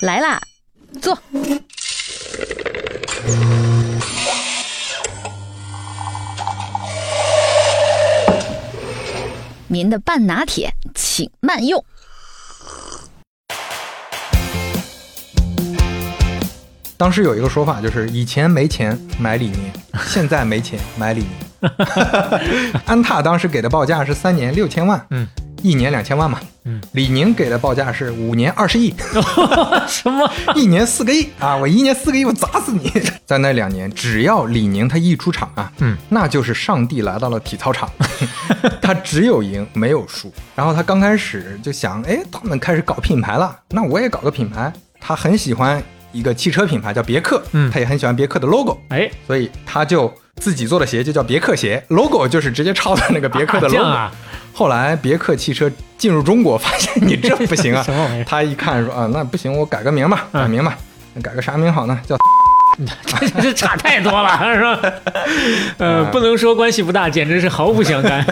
来啦，坐。您的半拿铁，请慢用。当时有一个说法，就是以前没钱买李宁，现在没钱买李宁。安踏当时给的报价是三年六千万，嗯，一年两千万嘛，嗯，李宁给的报价是五年二十亿，什么？一年四个亿啊！我一年四个亿，我砸死你！在那两年，只要李宁他一出场啊，嗯，那就是上帝来到了体操场，他只有赢没有输。然后他刚开始就想，哎，他们开始搞品牌了，那我也搞个品牌。他很喜欢一个汽车品牌叫别克，嗯他也很喜欢别克的 logo，哎，所以他就自己做的鞋就叫别克鞋，logo 就是直接抄的那个别克的 logo。后来别克汽车进入中国，发现你这不行啊 他一看说啊，那不行，我改个名吧，改名吧，那改个啥名好呢？叫这 这差太多了，是吧？呃，不能说关系不大，简直是毫不相干。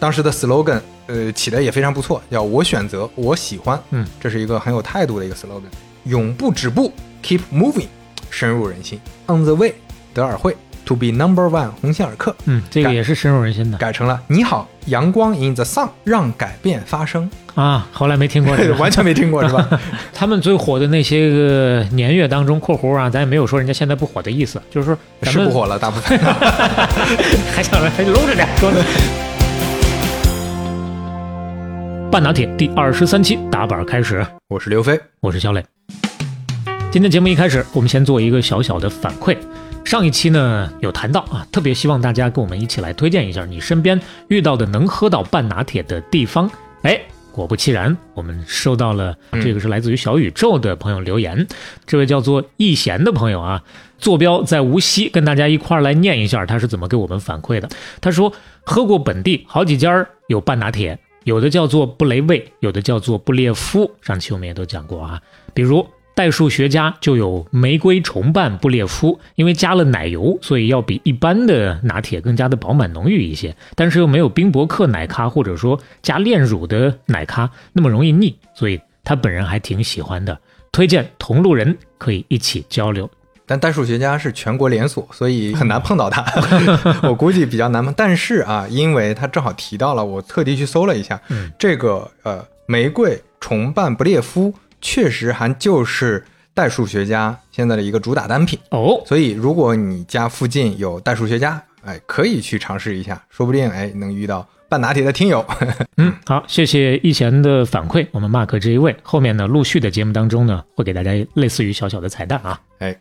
当时的 slogan，呃，起的也非常不错，叫我选择，我喜欢，嗯，这是一个很有态度的一个 slogan，永不止步，keep moving，深入人心，on the way，德尔惠，to be number one，鸿星尔克，嗯，这个也是深入人心的改成了你好，阳光 in the sun，让改变发生，啊。后来没听过这个，完全没听过是吧？他们最火的那些个年月当中（括弧啊），咱也没有说人家现在不火的意思，就是说咱们是不火了，大部分。还想着还搂着点说呢。半打铁第二十三期打板开始，我是刘飞，我是小磊。今天节目一开始，我们先做一个小小的反馈。上一期呢有谈到啊，特别希望大家跟我们一起来推荐一下你身边遇到的能喝到半拿铁的地方。哎，果不其然，我们收到了嗯这个是来自于小宇宙的朋友留言，这位叫做易贤的朋友啊，坐标在无锡，跟大家一块儿来念一下他是怎么给我们反馈的。他说喝过本地好几家儿有半拿铁，有的叫做布雷卫，有的叫做布列夫，上期我们也都讲过啊，比如。代数学家就有玫瑰重瓣布列夫，因为加了奶油，所以要比一般的拿铁更加的饱满浓郁一些，但是又没有冰博克奶咖或者说加炼乳的奶咖那么容易腻，所以他本人还挺喜欢的，推荐同路人可以一起交流。但代数学家是全国连锁，所以很难碰到他，我估计比较难碰。但是啊，因为他正好提到了，我特地去搜了一下，嗯这个呃玫瑰重瓣布列夫确实还就是代数学家现在的一个主打单品。哦，所以如果你家附近有代数学家，哎，可以去尝试一下，说不定哎能遇到半拿铁的听友。嗯，好，谢谢易贤的反馈，我们 mark 这一位，后面呢陆续的节目当中呢会给大家类似于小小的彩蛋啊。哎，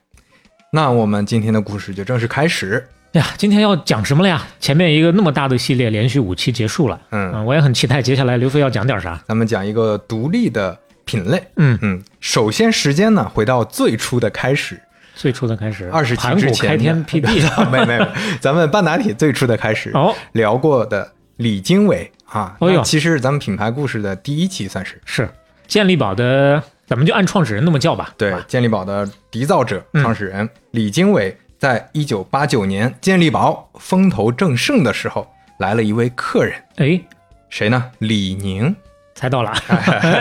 那我们今天的故事就正式开始。哎呀，今天要讲什么了呀？前面一个那么大的系列，连续五期结束了，嗯，嗯，我也很期待接下来刘飞要讲点啥。咱们讲一个独立的品类。嗯，嗯，首先时间呢，回到最初的开始，最初的开始，二十期之前开天辟地 没没没，咱们半打铁最初的开始哦，聊过的李经纬啊，哦呦其实是咱们品牌故事的第一期算是是健力宝的，咱们就按创始人那么叫吧。对健力宝的缔造者、嗯创始人李经纬，在一九八九年健力宝风头正盛的时候，来了一位客人，哎，谁呢？李宁。猜到了。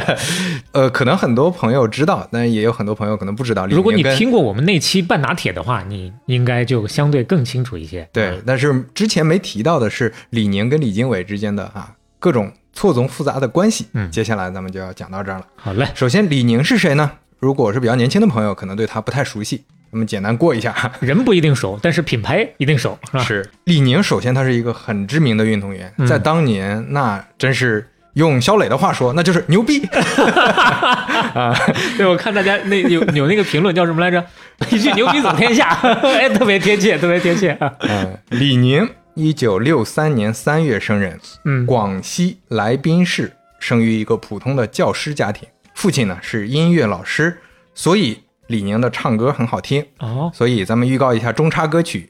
呃，可能很多朋友知道，但也有很多朋友可能不知道。李宁如果你听过我们那期半拿铁的话，你应该就相对更清楚一些。对，但是之前没提到的是李宁跟李经纬之间的啊各种错综复杂的关系。嗯接下来咱们就要讲到这儿了。好嘞，首先，李宁是谁呢？如果是比较年轻的朋友，可能对他不太熟悉，我们简单过一下。人不一定熟，但是品牌一定熟，是吧？是李宁，首先他是一个很知名的运动员，嗯在当年那真是用肖磊的话说，那就是牛逼 啊。对，我看大家那有有那个评论叫什么来着？一句牛逼走天下，哎，特别贴切，特别贴切啊。嗯，李宁，一九六三年三月生人，嗯，广西来宾市，生于一个普通的教师家庭，父亲呢是音乐老师，所以李宁的唱歌很好听。哦，所以咱们预告一下中插歌曲，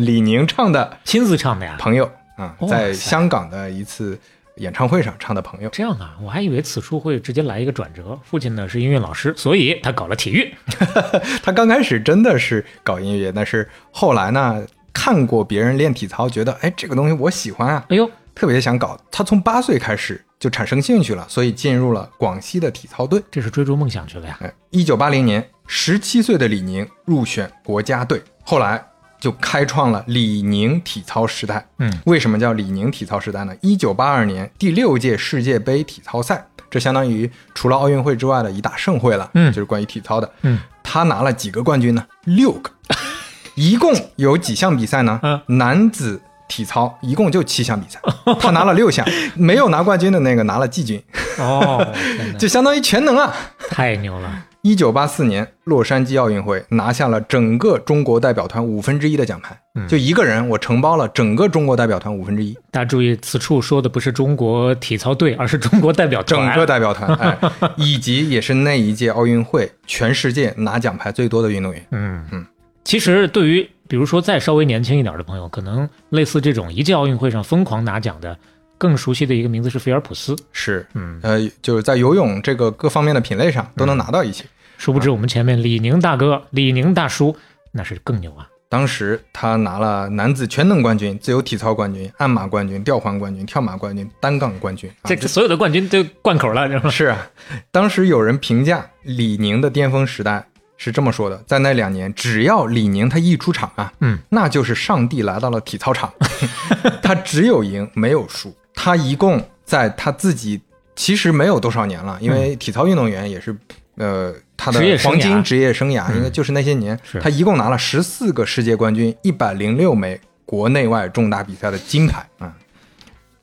李宁唱的亲自唱的呀？《朋友》啊、哇在香港的一次演唱会上唱的《朋友》。这样啊，我还以为此处会直接来一个转折。父亲呢是音乐老师，所以他搞了体育。他刚开始真的是搞音乐，但是后来呢，看过别人练体操，觉得哎这个东西我喜欢啊，哎呦，特别想搞。他从八岁开始就产生兴趣了，所以进入了广西的体操队。这是追逐梦想去了呀。哎，一九八零年，十七岁的李宁入选国家队，后来就开创了李宁体操时代。嗯，为什么叫李宁体操时代呢？一九八二年第六届世界杯体操赛，这相当于除了奥运会之外的一大盛会了。嗯就是关于体操的。嗯，他拿了几个冠军呢？六个，一共有几项比赛呢？嗯男子体操一共就七项比赛，他拿了六项，没有拿冠军的那个拿了季军，哦，就相当于全能啊。太牛了。一九八四年洛杉矶奥运会拿下了整个中国代表团五分之一的奖牌，嗯就一个人我承包了整个中国代表团五分之一，大家注意，此处说的不是中国体操队，而是中国代表团。整个代表团，哎，以及也是那一届奥运会全世界拿奖牌最多的运动员。嗯嗯，其实对于比如说再稍微年轻一点的朋友，可能类似这种一届奥运会上疯狂拿奖的，更熟悉的一个名字是菲尔普斯。是，嗯，呃，就是在游泳这个各方面的品类上都能拿到一些。殊不知我们前面李宁大哥、李宁大叔那是更牛啊。当时他拿了男子全能冠军、自由体操冠军、鞍马冠军、吊环冠军、跳马冠军、单杠冠军。啊这这所有的冠军都贯口了？是啊，当时有人评价李宁的巅峰时代是这么说的：在那两年，只要李宁他一出场啊，嗯，那就是上帝来到了体操场，他只有赢没有输。他一共在他自己其实没有多少年了，因为体操运动员也是。呃，他的职业生涯黄金职业生涯，嗯应该就是那些年，是他一共拿了十四个世界冠军，一百零六枚国内外重大比赛的金牌啊。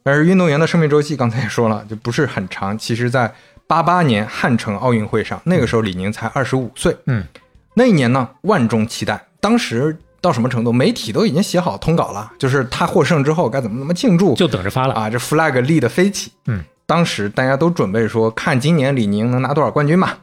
而运动员的生命周期，刚才也说了，就不是很长。其实，在八八年汉城奥运会上，那个时候李宁才二十五岁。嗯，那一年呢，万众期待。当时到什么程度？媒体都已经写好通稿了，就是他获胜之后该怎么怎么庆祝，就等着发了。啊，这 flag 立得飞起。嗯，当时大家都准备说，看今年李宁能拿多少冠军嘛。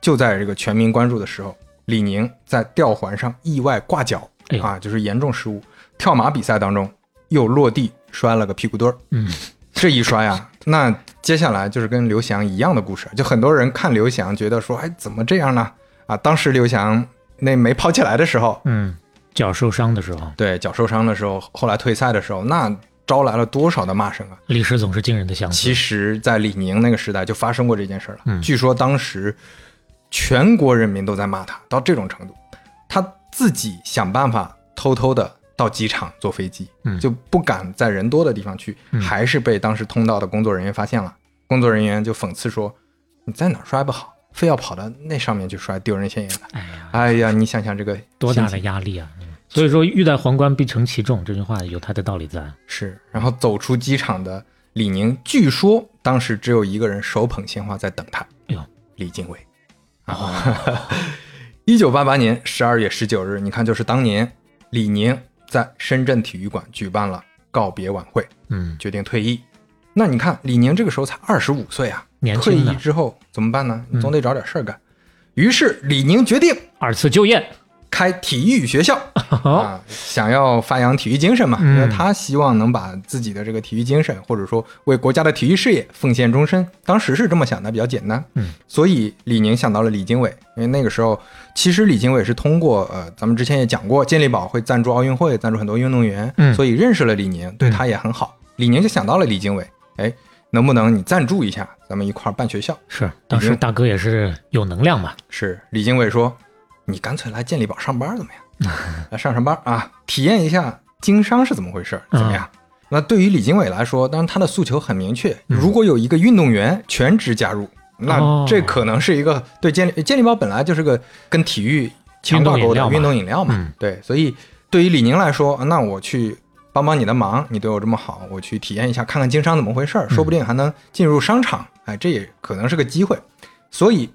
就在这个全民关注的时候，李宁在吊环上意外挂脚，啊，就是严重失误。跳马比赛当中又落地摔了个屁股墩儿。嗯，这一摔啊，那接下来就是跟刘翔一样的故事。就很多人看刘翔觉得说，哎，怎么这样呢？啊，当时刘翔那没跑起来的时候，嗯，脚受伤的时候，对脚受伤的时候，后来退赛的时候，那招来了多少的骂声啊！历史总是惊人的相似。其实，在李宁那个时代就发生过这件事了。嗯据说当时全国人民都在骂他，到这种程度，他自己想办法偷偷的到机场坐飞机，嗯就不敢在人多的地方去，嗯还是被当时通道的工作人员发现了。工作人员就讽刺说：“你在哪儿摔不好，非要跑到那上面去摔，丢人现眼的。哎呀”，哎呀，你想想这个多大的压力啊！嗯所以说，欲戴皇冠必承其重，这句话有它的道理在。是，然后走出机场的李宁，据说当时只有一个人手捧鲜花在等他，哎呦，李经纬。哦，一九八八年十二月十九日，你看，就是当年李宁在深圳体育馆举办了告别晚会，嗯，决定退役。那你看，李宁这个时候才二十五岁啊，退年轻呢役之后怎么办呢？总得找点事儿干。于是李宁决定二次就业，开体育学校好，啊，想要发扬体育精神嘛，嗯因为他希望能把自己的这个体育精神，或者说为国家的体育事业奉献终身。当时是这么想的，比较简单。嗯，所以李宁想到了李经纬，因为那个时候其实李经纬是通过呃，咱们之前也讲过，健力宝会赞助奥运会，赞助很多运动员，嗯所以认识了李宁，对他也很好。李宁就想到了李经纬，哎，能不能你赞助一下，咱们一块儿办学校？是当时大哥也是有能量嘛，是李经纬说：“你干脆来健力宝上班怎么样？来上上班啊，体验一下经商是怎么回事，怎么样？”那对于李经纬来说，当然他的诉求很明确，如果有一个运动员全职加入，那哦这可能是一个对健力健力宝本来就是个跟体育强挂钩的运运动动饮料嘛，嗯对，所以对于李宁来说，那我去帮帮你的忙，你对我这么好，我去体验一下，看看经商怎么回事儿，说不定还能进入商场，哎，这也可能是个机会。所以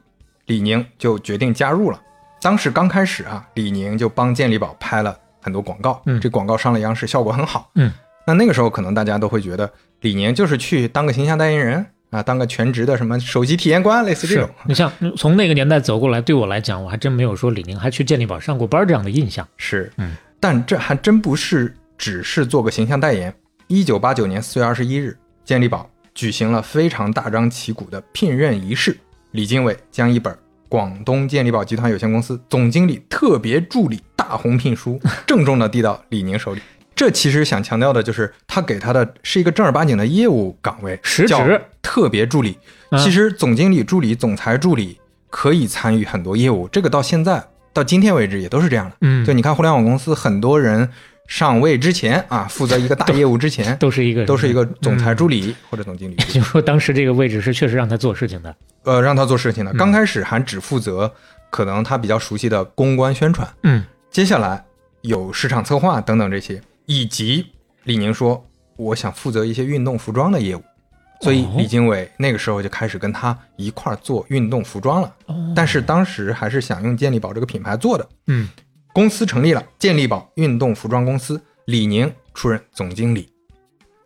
李宁就决定加入了。当时刚开始啊，李宁就帮健力宝拍了很多广告，嗯这广告上了央视，效果很好。嗯，那那个时候可能大家都会觉得李宁就是去当个形象代言人啊，当个全职的什么手机体验官，类似这种。你像从那个年代走过来，对我来讲，我还真没有说李宁还去健力宝上过班这样的印象。是，嗯，但这还真不是只是做个形象代言。一九八九年四月二十一日，健力宝举行了非常大张旗鼓的聘任仪式，李经纬将一本广东健力宝集团有限公司总经理特别助理大红聘书 郑重的递到李宁手里。这其实想强调的就是，他给他的是一个正儿八经的业务岗位，实职叫特别助理。嗯其实总经理助理、总裁助理可以参与很多业务，这个到现在到今天为止也都是这样的。嗯，就你看互联网公司，很多人上位之前啊，负责一个大业务之前，都是一个都是一个总裁嗯助理或者总经理，也 就是说，当时这个位置是确实让他做事情的。呃，让他做事情的。嗯。刚开始还只负责可能他比较熟悉的公关宣传，嗯。接下来有市场策划等等这些，以及李宁说我想负责一些运动服装的业务，所以哦李经纬那个时候就开始跟他一块儿做运动服装了。哦。但是当时还是想用健力宝这个品牌做的，嗯公司成立了，健力宝运动服装公司，李宁出任总经理。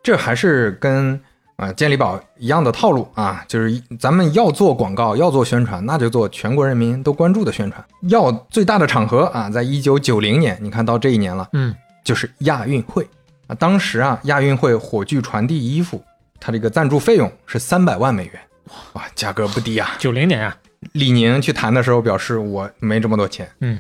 这还是跟啊、健力宝一样的套路啊，就是咱们要做广告，要做宣传，那就做全国人民都关注的宣传。要最大的场合啊，在一九九零年，你看到这一年了，嗯就是亚运会啊。当时啊，亚运会火炬传递衣服，它这个赞助费用是三百万美元，哇，价格不低啊。九零年啊，李宁去谈的时候表示，我没这么多钱。嗯，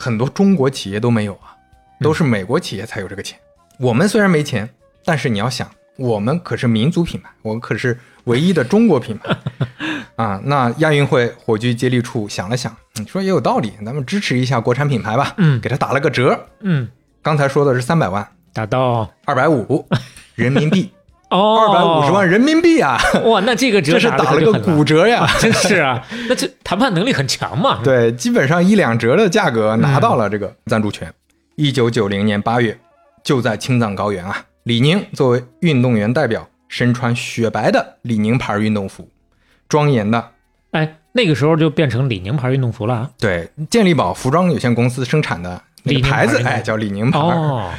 很多中国企业都没有啊，都是美国企业才有这个钱。我们虽然没钱，但是你要想，我们可是民族品牌，我们可是唯一的中国品牌 啊。那亚运会火炬接力处想了想，你说也有道理，咱们支持一下国产品牌吧，嗯给他打了个折。嗯，刚才说的是三百万，打到二百五 人民币，哦，二百五十万人民币啊，哇，那这个折这是打了个骨折呀。真是啊，那这谈判能力很强嘛。对，基本上一两折的价格拿到了这个赞助权。一九九零年八月，就在青藏高原啊，李宁作为运动员代表，身穿雪白的李宁牌运动服，庄严的哎，那个时候就变成李宁牌运动服了啊。对健力宝服装有限公司生产的那个牌子，牌哎，叫李宁牌。哦，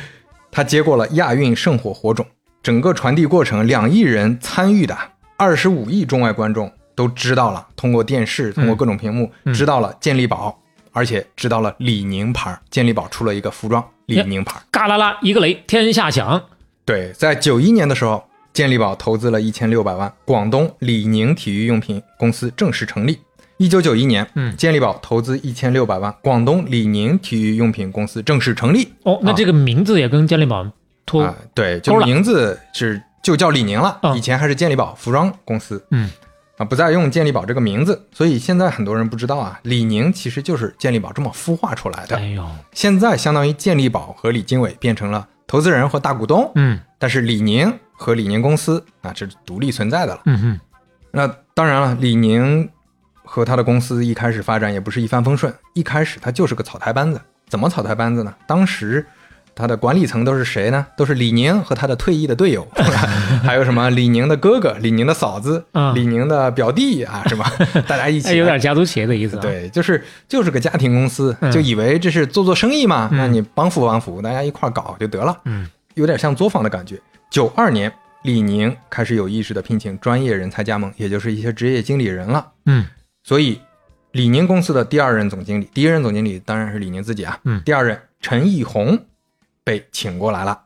他接过了亚运圣火火种，整个传递过程，两亿人参与的，二十五亿中外观众都知道了，通过电视，通过各种屏幕、嗯知道了健力宝，而且知道了李宁牌，健力宝出了一个服装李宁牌。嘎啦啦一个雷，天下响。对，在九一年的时候，健力宝投资了一千六百万，广东李宁体育用品公司正式成立。一九九一年，嗯健力宝投资一千六百万，广东李宁体育用品公司正式成立。哦，那这个名字也跟健力宝脱啊，对，就名字是就叫李宁了，嗯以前还是健力宝服装公司，嗯啊，不再用健力宝这个名字，所以现在很多人不知道啊，李宁其实就是健力宝这么孵化出来的。哎呦，现在相当于健力宝和李经纬变成了投资人和大股东，嗯但是李宁和李宁公司啊这是独立存在的了。嗯哼，那当然了，李宁和他的公司一开始发展也不是一帆风顺，一开始他就是个草台班子。怎么草台班子呢？当时他的管理层都是谁呢？都是李宁和他的退役的队友，还有什么李宁的哥哥、李宁的嫂子、嗯李宁的表弟啊，是吧？大家一起哎，有点家族企业的意思啊。，对，就是就是个家庭公司，嗯就以为这是做做生意嘛，嗯那你帮扶帮扶，大家一块儿搞就得了，嗯有点像作坊的感觉。九二年，李宁开始有意识的聘请专业人才加盟，也就是一些职业经理人了。嗯所以，李宁公司的第二任总经理，第一任总经理当然是李宁自己啊，嗯第二任陈义宏被请过来了。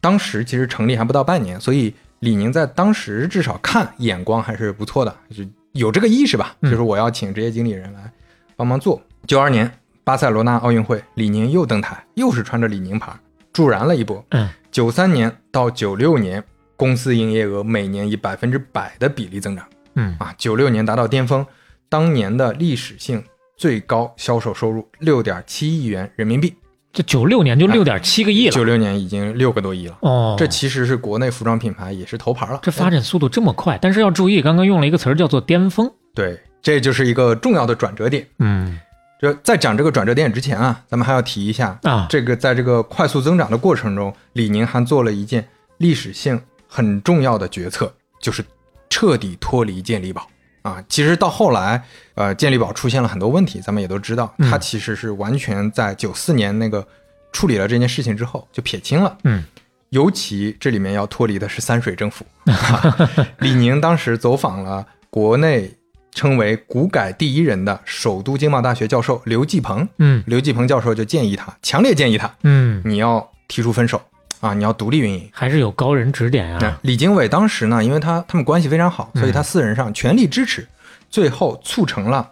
当时其实成立还不到半年，所以李宁在当时至少看眼光还是不错的，就有这个意识吧，嗯就是我要请职业经理人来帮忙做。九二年巴塞罗那奥运会，李宁又登台，又是穿着李宁牌，助燃了一波。嗯，九三年到九六年，公司营业额每年以百分之百的比例增长。嗯啊，九六年达到巅峰，当年的历史性最高销售收入六点七亿元人民币，这九六年就六点七个亿了。九六年已经六个多亿了。哦，这其实是国内服装品牌也是头牌了。这发展速度这么快，但是要注意，刚刚用了一个词儿叫做巅峰。对，这就是一个重要的转折点。嗯这在讲这个转折点之前啊，咱们还要提一下，啊，这个在这个快速增长的过程中，李宁还做了一件历史性很重要的决策，就是彻底脱离健力宝啊。其实到后来，呃，健力宝出现了很多问题，咱们也都知道，嗯它其实是完全在九四年那个处理了这件事情之后就撇清了。嗯尤其这里面要脱离的是三水政府。李宁当时走访了国内称为“股改第一人”的首都经贸大学教授刘继鹏，嗯刘继鹏教授就建议他，强烈建议他，嗯，你要提出分手啊，你要独立运营。还是有高人指点那啊。李经纬当时呢，因为他他们关系非常好，所以他私人上全力支持，最后促成了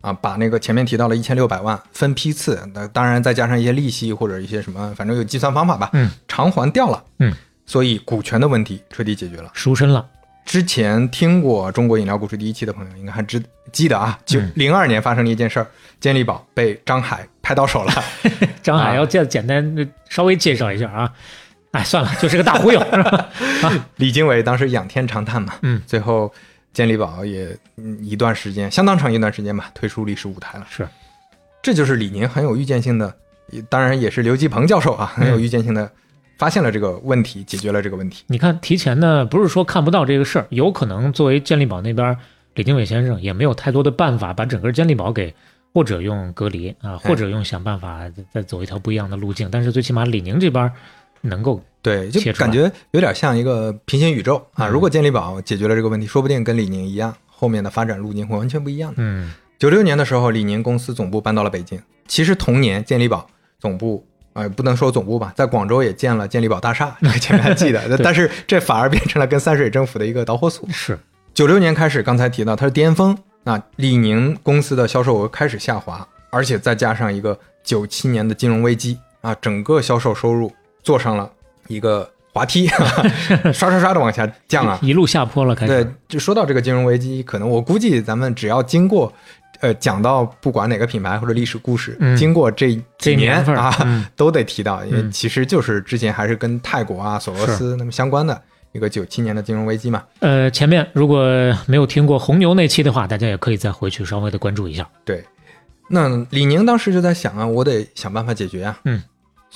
啊，把那个前面提到了一千六百万分批次，那当然再加上一些利息或者一些什么，反正有计算方法吧，嗯，偿还掉了，嗯，所以股权的问题彻底解决了。赎身了。之前听过中国饮料故事第一期的朋友应该还知记得啊，就嗯零二年发生了一件事儿，健力宝被张海拍到手了。张海啊要简简单稍微介绍一下啊。哎，算了，就是个大忽悠，啊？李经纬当时仰天长叹嘛，嗯，最后健力宝也嗯一段时间，相当长一段时间吧，退出历史舞台了。是，这就是李宁很有预见性的，当然也是刘继鹏教授啊，很有预见性的发现了这个问题，解决了这个问题。你看，提前呢，不是说看不到这个事儿，有可能作为健力宝那边，李经纬先生也没有太多的办法把整个健力宝给，或者用隔离啊，或者用想办法再再走一条不一样的路径。但是最起码李宁这边能够，对，就感觉有点像一个平行宇宙啊。嗯如果健力宝解决了这个问题，说不定跟李宁一样，后面的发展路径会完全不一样的。嗯九六年的时候，李宁公司总部搬到了北京。其实同年，健力宝总部，呃，不能说总部吧，在广州也建了健力宝大厦，这个前面还记得。但是这反而变成了跟三水政府的一个导火索。是，九六年开始，刚才提到它是巅峰，那李宁公司的销售额开始下滑，而且再加上一个九七年的金融危机啊，整个销售收入坐上了一个滑梯，刷刷刷的往下降啊。一路下坡了，开始。对，就说到这个金融危机，可能我估计咱们只要经过，呃，讲到不管哪个品牌或者历史故事，嗯经过这这几年啊，嗯都得提到，因为嗯其实就是之前还是跟泰国啊、索罗斯那么相关的一个九七年的金融危机嘛。呃，前面如果没有听过红牛那期的话，大家也可以再回去稍微的关注一下。对，那李宁当时就在想啊，我得想办法解决啊，嗯，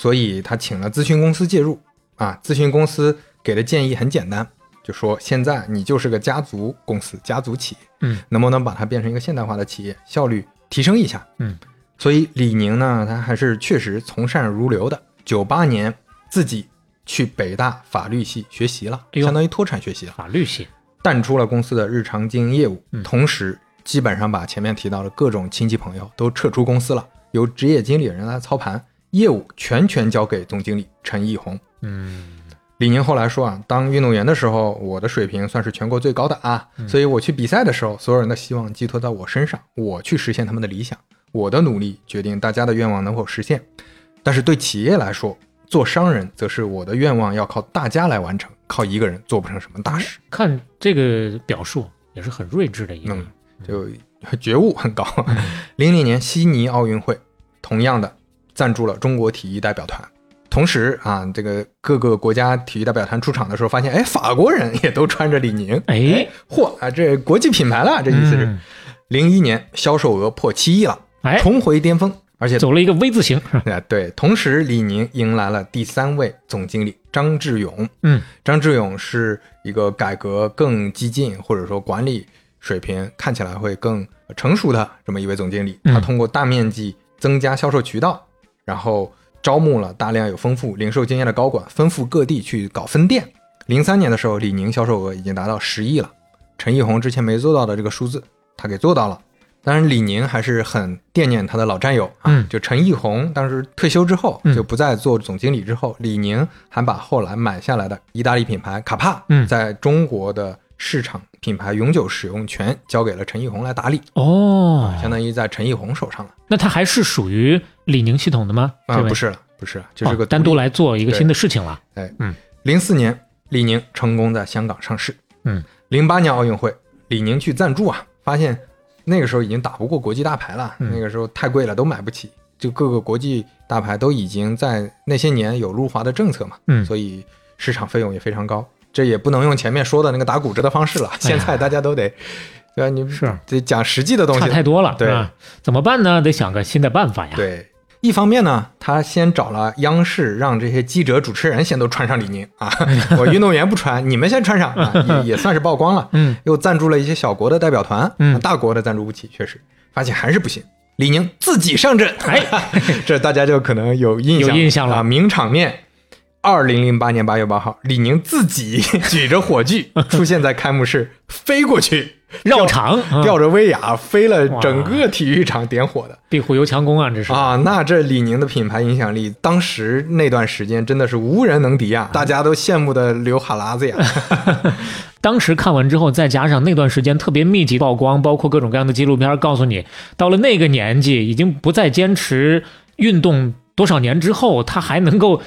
所以他请了咨询公司介入。啊，咨询公司给的建议很简单，就说现在你就是个家族公司、家族企业，嗯，能不能把它变成一个现代化的企业，效率提升一下？嗯，所以李宁呢，他还是确实从善如流的，九八年自己去北大法律系学习了，相当于脱产学习了。法律系，淡出了公司的日常经营业务，嗯。同时基本上把前面提到的各种亲戚朋友都撤出公司了，由职业经理人来操盘，业务全权交给总经理陈义宏。嗯李宁后来说啊，当运动员的时候，我的水平算是全国最高的啊，所以我去比赛的时候，所有人的希望寄托在我身上，我去实现他们的理想，我的努力决定大家的愿望能否实现。但是对企业来说，做商人则是我的愿望要靠大家来完成，靠一个人做不成什么大事。看这个表述也是很睿智的一个人。就觉悟很高。零零年悉尼奥运会，同样的赞助了中国体育代表团。同时啊，这个各个国家体育代表团出场的时候，发现哎，法国人也都穿着李宁，哎，嚯啊，这国际品牌了，这意思是嗯零一年销售额破七亿了，哎，重回巅峰，而且走了一个 V 字形。哎对，同时李宁迎来了第三位总经理张志勇。嗯，张志勇是一个改革更激进，或者说管理水平看起来会更成熟的这么一位总经理。嗯他通过大面积增加销售渠道，然后招募了大量有丰富零售经验的高管，吩咐各地去搞分店。零三年的时候，李宁销售额已经达到十亿了，陈奕宏之前没做到的这个数字，他给做到了。当然，李宁还是很惦念他的老战友啊，嗯就陈奕宏当时退休之后，嗯就不再做总经理之后，李宁还把后来买下来的意大利品牌卡帕，嗯在中国的市场品牌永久使用权交给了陈奕宏来打理，哦，相当于在陈奕宏手上了。那他还是属于李宁系统的吗？啊、不是了，不是了，这是个哦单独来。做一个新的事情了。哎，嗯零四年，李宁成功在香港上市。嗯，零八年奥运会，李宁去赞助啊，发现那个时候已经打不过国际大牌了，嗯那个时候太贵了，都买不起。就各个国际大牌都已经在那些年有入华的政策嘛，嗯所以市场费用也非常高。这也不能用前面说的那个打骨折的方式了，现在大家都得，对吧？你哎是得讲实际的东西。差太多了，对？怎么办呢？得想个新的办法呀。，对，一方面呢，他先找了央视，让这些记者、主持人先都穿上李宁啊，我运动员不穿，你们先穿上啊，也 也算是曝光了。嗯，又赞助了一些小国的代表团，嗯啊大国的赞助不起，确实发现还是不行。李宁自己上阵，哎，这大家就可能有印象有印象了啊，名场面。二零零八年八月八号，李宁自己 举着火炬出现在开幕式，飞过去 绕场，啊吊着威亚飞了整个体育场点火的壁虎油强攻啊，这是。啊！那这李宁的品牌影响力，当时那段时间真的是无人能敌啊，大家都羡慕的流哈喇子呀。当时看完之后，再加上那段时间特别密集曝光，包括各种各样的纪录片，告诉你，到了那个年纪，已经不再坚持运动多少年之后，他还能够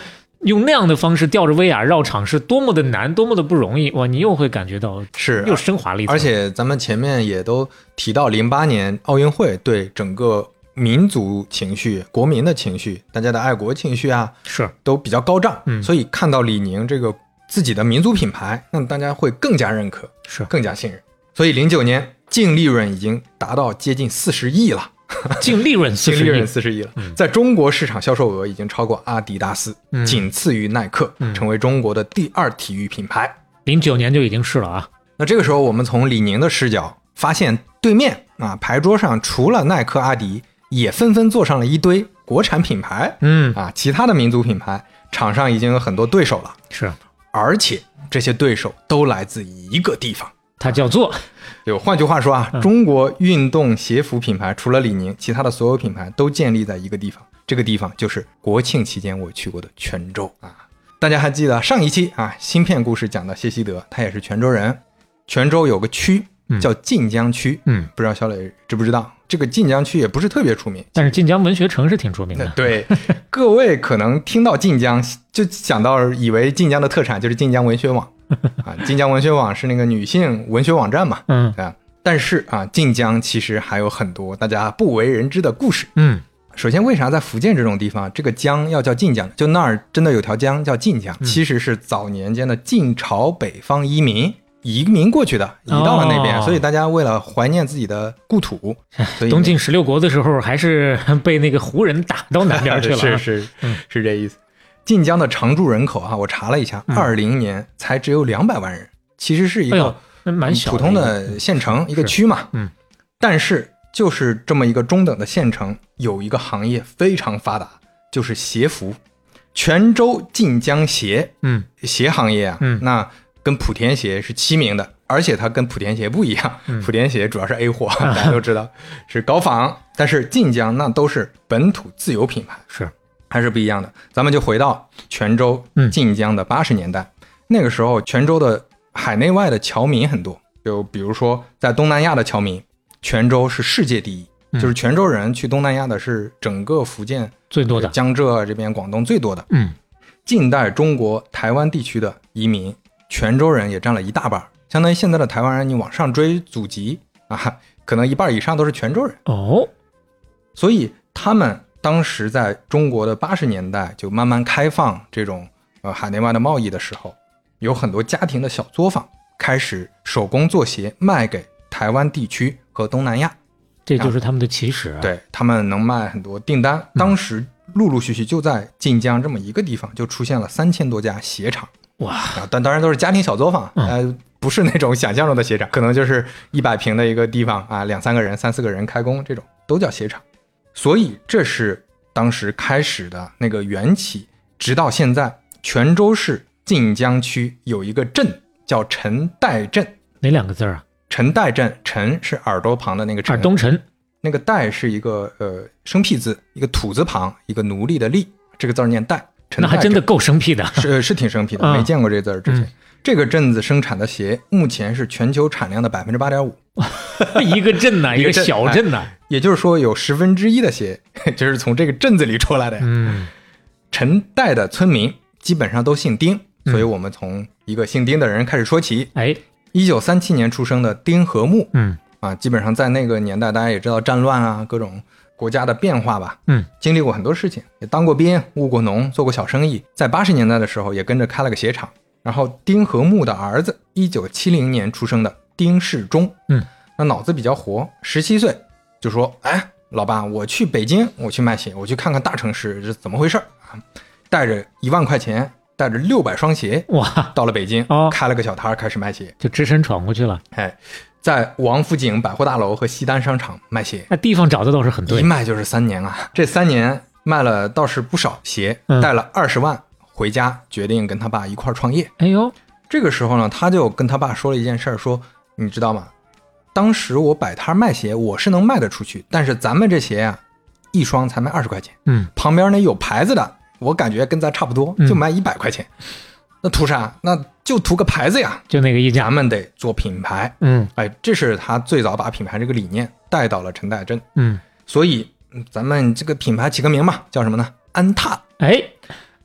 用那样的方式吊着威亚绕场，是多么的难，多么的不容易。哇，你又会感觉到是又升华了一层。而且咱们前面也都提到，零八年奥运会对整个民族情绪、国民的情绪、大家的爱国情绪啊，是都比较高涨。嗯所以看到李宁这个自己的民族品牌，那大家会更加认可，是，更加信任。所以零九年净利润已经达到接近四十亿了，净利润四净利十亿润四十亿了，在中国市场销售额已经超过阿迪达斯，嗯。仅次于耐克，嗯。成为中国的第二体育品牌。零九年就已经是了啊。那这个时候，我们从李宁的视角发现，对面啊牌桌上除了耐克、阿迪，也纷纷坐上了一堆国产品牌。嗯，啊，其他的民族品牌，场上已经有很多对手了，是，而且这些对手都来自一个地方。它叫做就换句话说啊，嗯中国运动鞋服品牌除了李宁，其他的所有品牌都建立在一个地方，这个地方就是国庆期间我去过的泉州啊。大家还记得上一期啊，芯片故事讲的谢希德，他也是泉州人。泉州有个区嗯叫晋江区，嗯，不知道小磊知不知道？这个晋江区也不是特别出名。但是晋江文学城是挺出名的。对，各位可能听到晋江就想到以为晋江的特产就是晋江文学网 啊，晋江文学网是那个女性文学网站嘛，嗯啊，但是啊，晋江其实还有很多大家不为人知的故事。嗯首先，为啥在福建这种地方，这个江要叫晋江？就那儿真的有条江叫晋江，嗯其实是早年间的晋朝北方移民移民过去的，移到了那边，哦所以大家为了怀念自己的故土，所以东晋十六国的时候，还是被那个胡人打到南边去了啊。是是嗯是这意思。晋江的常住人口啊，我查了一下，嗯。二零年才只有两百万人，其实是一个蛮小普通的县城，一个区嘛。嗯，但是就是这么一个中等的县城，有一个行业非常发达，就是鞋服。泉州晋江鞋嗯。鞋行业啊，嗯。那跟莆田鞋是齐名的，而且它跟莆田鞋不一样，嗯。莆田鞋主要是 A 货，大家都知道是高仿，但是晋江那都是本土自有品牌。是还是不一样的。咱们就回到泉州嗯晋江的八十年代，那个时候泉州的海内外的侨民很多，就比如说在东南亚的侨民，泉州是世界第一，嗯就是泉州人去东南亚的是整个福建、最多的。江浙这边广东最多的。嗯近代中国台湾地区的移民，泉州人也占了一大半，相当于现在的台湾人，你往上追祖籍啊，可能一半以上都是泉州人。哦，所以他们当时在中国的八十年代就慢慢开放这种呃海内外的贸易的时候，有很多家庭的小作坊开始手工做鞋卖给台湾地区和东南亚，这就是他们的起始。，对他们能卖很多订单。当时陆陆续续就在晋江这么一个地方就出现了三千多家鞋厂哇，啊，但当然都是家庭小作坊，嗯呃。不是那种想象中的鞋厂，可能就是一百平的一个地方啊，两三个人、三四个人开工，这种都叫鞋厂。所以这是当时开始的那个缘起，直到现在，泉州市晋江区有一个镇叫陈岱镇。哪两个字儿啊？陈岱镇，陈是耳朵旁的那个陈，耳东陈。那个岱是一个呃生僻字，一个土字旁，一个奴隶的隶，这个字儿念岱。陈那还真的够生僻的。是是挺生僻的，嗯 没见过这字儿之前。嗯这个镇子生产的鞋，目前是全球产量的百分之八点五，一个镇呐，一个一个小镇呐。也就是说有十分之一的鞋 就是从这个镇子里出来的呀。嗯陈代的村民基本上都姓丁，嗯所以我们从一个姓丁的人开始说起。哎，一九三七年出生的丁和木嗯啊，基本上在那个年代，大家也知道战乱啊，各种国家的变化吧，嗯，经历过很多事情，也当过兵，务过农，做过小生意。在八十年代的时候，也跟着开了个鞋厂。然后丁和木的儿子，一九七零年出生的丁世忠，嗯，那脑子比较活，十七岁就说：“哎，老爸，我去北京，我去卖鞋，我去看看大城市是怎么回事儿啊！”带着一万块钱，带着六百双鞋，哇，到了北京，哦开了个小摊儿，开始卖鞋。就只身闯过去了。哎，在王府井百货大楼和西单商场卖鞋，那地方找的倒是很对。一卖就是三年啊！这三年卖了倒是不少鞋，嗯带了二十万回家决定跟他爸一块儿创业。哎呦，这个时候呢，他就跟他爸说了一件事儿，说你知道吗？当时我摆摊卖鞋，我是能卖得出去，但是咱们这鞋呀、一双才卖二十块钱，嗯，旁边那有牌子的，我感觉跟咱差不多，嗯就卖一百块钱。那图啥？那就图个牌子呀，就那个意见咱，们得做品牌。嗯哎，这是他最早把品牌这个理念带到了陈代镇，嗯，所以嗯咱们这个品牌起个名吧，叫什么呢？安踏，哎，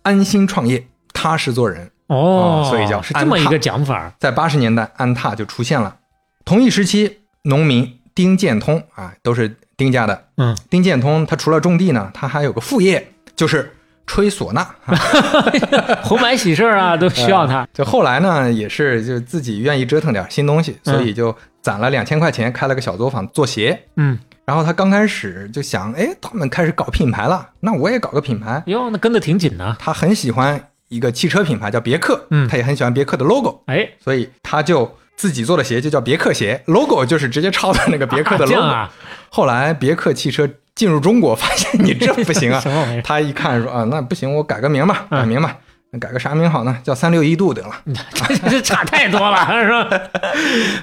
安心创业，踏实做人。哦哦，所以叫是这么一个讲法，在八十年代，安踏就出现了。同一时期，农民丁建通啊，都是丁家的。嗯，丁建通他除了种地呢，他还有个副业，就是吹唢呐。红白喜事啊都需要他，就后来呢，也是就自己愿意折腾点新东西，嗯所以就攒了两千块钱，开了个小作坊做鞋。嗯，然后他刚开始就想，哎，他们开始搞品牌了，那我也搞个品牌。哟，那跟得挺紧的，他很喜欢一个汽车品牌叫别克，嗯他也很喜欢别克的 logo，哎，所以他就自己做的鞋就叫别克鞋，logo 就是直接抄的那个别克的 logo。后来别克汽车进入中国，发现你这不行啊 什，么玩意儿？他一看说啊，那不行，我改个名吧，嗯改名吧，那改个啥名好呢？叫三六一度得了。这 这差太多了，是吧？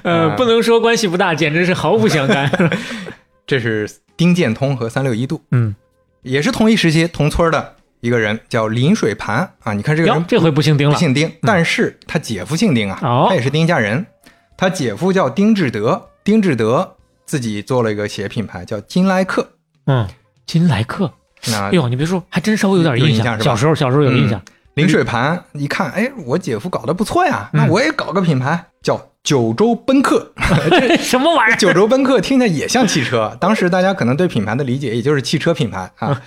呃，啊不能说关系不大，简直是毫不相干。这是丁建通和三六一度，嗯，也是同一时期同村的一个人，叫林水盘啊。你看这个人，这回不姓丁了，不姓丁，但是他姐夫姓丁啊，哦他也是丁家人。他姐夫叫丁志德，丁志德自己做了一个鞋品牌叫金莱克。嗯，金莱克。那哎呦，你别说，还真稍微有点印象。印象是吧小时候，小时候有印象。林水盘一看，哎，我姐夫搞得不错呀，嗯那我也搞个品牌叫九州奔客，这。什么玩意儿？九州奔客听着也像汽车，当时大家可能对品牌的理解也就是汽车品牌啊。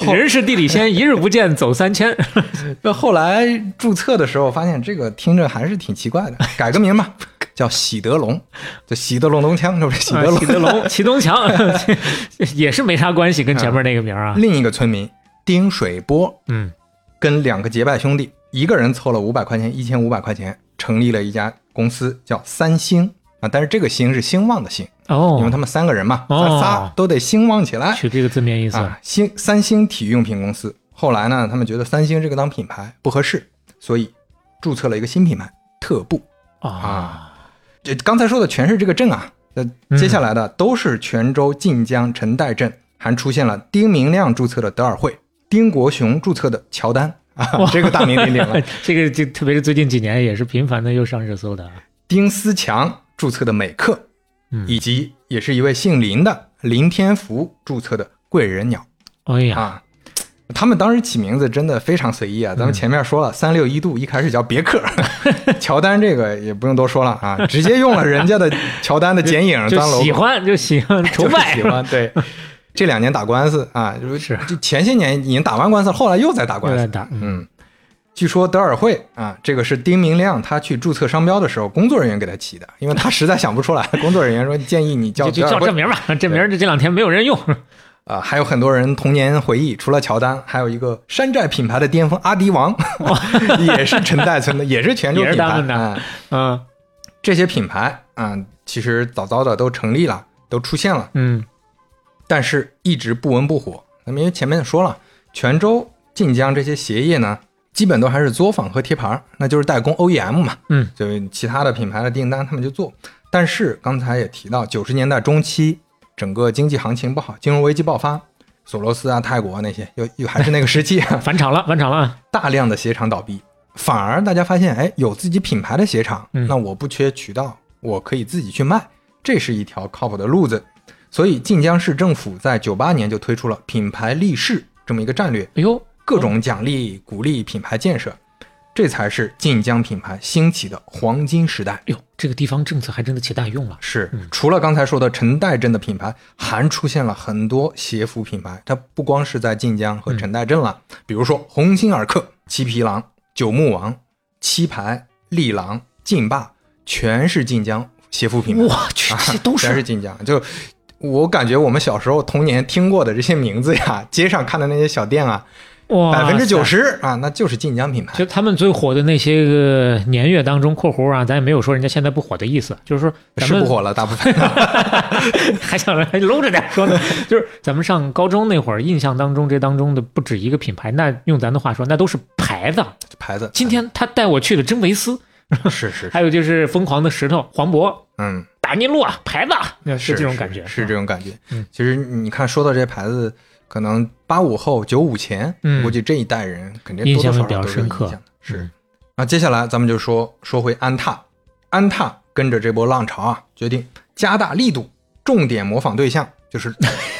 人是地理仙，一日不见走三千。那后来注册的时候发现这个听着还是挺奇怪的，改个名吧，叫喜德龙，就喜德龙东枪，是不是？喜德龙。喜德龙、祁东强也是没啥关系，跟前面那个名儿啊。另一个村民丁水波嗯，跟两个结拜兄弟，一个人凑了五百块钱，一千五百块钱，成立了一家公司，叫三星啊。但是这个兴是兴旺的兴，因为哦他，们三个人嘛，仨都得兴旺起来。取这个字面意思。啊，星三星体育用品公司。后来呢，他们觉得三星这个当品牌不合适，所以注册了一个新品牌特步。啊，这刚才说的全是这个镇啊，那嗯接下来的都是泉州晋江陈代镇，还出现了丁明亮注册的德尔惠，丁国雄注册的乔丹啊，这个大名鼎鼎了。这个就特别是最近几年也是频繁的又上热搜的啊。丁思强注册的美克，嗯以及也是一位姓林的林天福注册的贵人鸟。哎呀，啊，他们当时起名字真的非常随意啊。咱们前面说了，三六一度一开始叫别克，乔丹这个也不用多说了啊，直接用了人家的乔丹的剪影当喜欢 就喜欢崇拜喜欢。对，这两年打官司啊，就是。就前些年已经打完官司，后来又在打官司。打，嗯。嗯，据说德尔惠啊，这个是丁明亮他去注册商标的时候，工作人员给他起的，因为他实在想不出来，工作人员说建议你叫叫这名吧，这名这这两天没有人用。啊、还有很多人童年回忆，除了乔丹，还有一个山寨品牌的巅峰阿迪王，也是陈代村的，也是泉州品牌啊。嗯。这些品牌啊、其实早早的都成立了，都出现了，嗯但是一直不温不火。那么因为前面说了，泉州、晋江这些鞋业呢，基本都还是作坊和贴牌儿，那就是代工 OEM 嘛，嗯，就其他的品牌的订单他们就做。但是刚才也提到，九十年代中期，整个经济行情不好，金融危机爆发，索罗斯啊、泰国啊那些，又又还是那个时期啊，返场了，返场了。大量的鞋厂倒闭，反而大家发现，哎，有自己品牌的鞋厂，嗯那我不缺渠道，我可以自己去卖，这是一条靠谱的路子。所以晋江市政府在九八年就推出了品牌立市这么一个战略，哎呦，各种奖励鼓励品牌建设，这才是晋江品牌兴起的黄金时代。哎呦，这个地方政策还真的起大用了。是，除了刚才说的陈代镇的品牌，还出现了很多鞋服品牌。它不光是在晋江和陈代镇了，比如说鸿星尔克、七匹狼、九牧王、七牌、力狼、劲霸，全是晋江鞋服品牌。我去，这都是 全是是晋江。就我感觉我们小时候童年听过的这些名字呀，街上看的那些小店啊，哇百分之九。十啊，那就是晋江品牌就。他们最火的那些个年月当中（括弧啊），咱也没有说人家现在不火的意思，就是说咱们是不火了，大部分 还想着还搂着点说呢，就是咱们上高中那会儿，印象当中这当中的不止一个品牌，那用咱的话说，那都是牌子。牌子。今天他带我去的真维斯，是是，还有就是疯狂的石头、黄渤、嗯，达尼路啊，牌子啊，是是这种感觉，是这种感觉嗯。其实你看，说到这些牌子，可能八五后、九五前，嗯估计这一代人肯定印多多象会比较少少都是有深刻印象的。是嗯。那接下来咱们就说说回安踏，安踏跟着这波浪潮啊，决定加大力度，重点模仿对象就是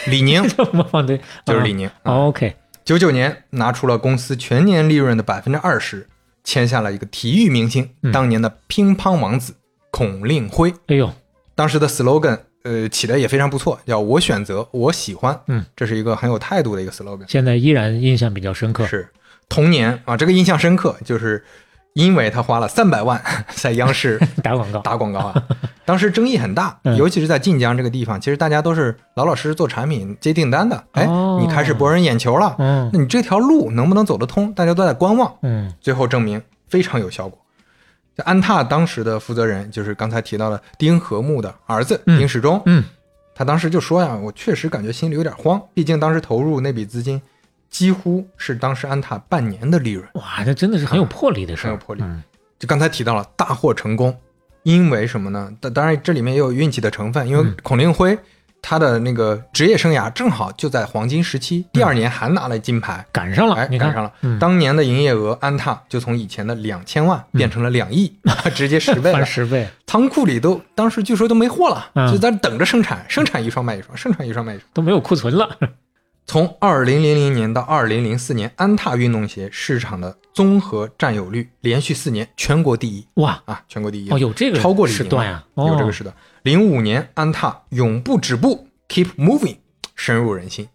李宁，模仿对，就是李宁。OK，九九年拿出了公司全年利润的百分之二十，签下了一个体育明星，嗯当年的乒乓王子孔令辉。哎呦，当时的 slogan，呃，起的也非常不错，叫“我选择，我喜欢”。嗯，这是一个很有态度的一个 slogan。现在依然印象比较深刻。是同年啊，这个印象深刻，就是因为他花了三百万 在央视 打广告，打广告啊，当时争议很大，嗯尤其是在晋江这个地方，其实大家都是老老实实做产品、接订单的。哎，哦你开始博人眼球了，嗯那你这条路能不能走得通？大家都在观望。嗯最后证明非常有效果。这安踏当时的负责人就是刚才提到的丁和睦的儿子嗯丁世忠，嗯，他当时就说呀，我确实感觉心里有点慌，毕竟当时投入那笔资金几乎是当时安踏半年的利润，哇，这真的是很有魄力的事儿，很有魄力嗯。就刚才提到了大获成功，因为什么呢？当当然这里面也有运气的成分，因为嗯。孔令辉他的那个职业生涯正好就在黄金时期，第二年还拿了金牌，赶上了，哎，你赶上了。嗯当年的营业额，安踏就从以前的两千万变成了两亿，直接十倍了翻。十倍，仓库里都当时据说都没货了，嗯就在等着生产，生产一双卖一双，生产一双卖一双。都没有库存了。从二零零零年到二零零四年，安踏运动鞋市场的综合占有率连续四年全国第一哇，啊，全国第一哦，有这个超过李宁时段呀，哦有这个时段。零五年，安踏永不止步，Keep Moving，深入人心，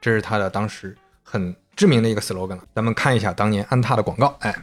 这是他的当时很知名的一个 slogan 了。咱们看一下当年安踏的广告，哎，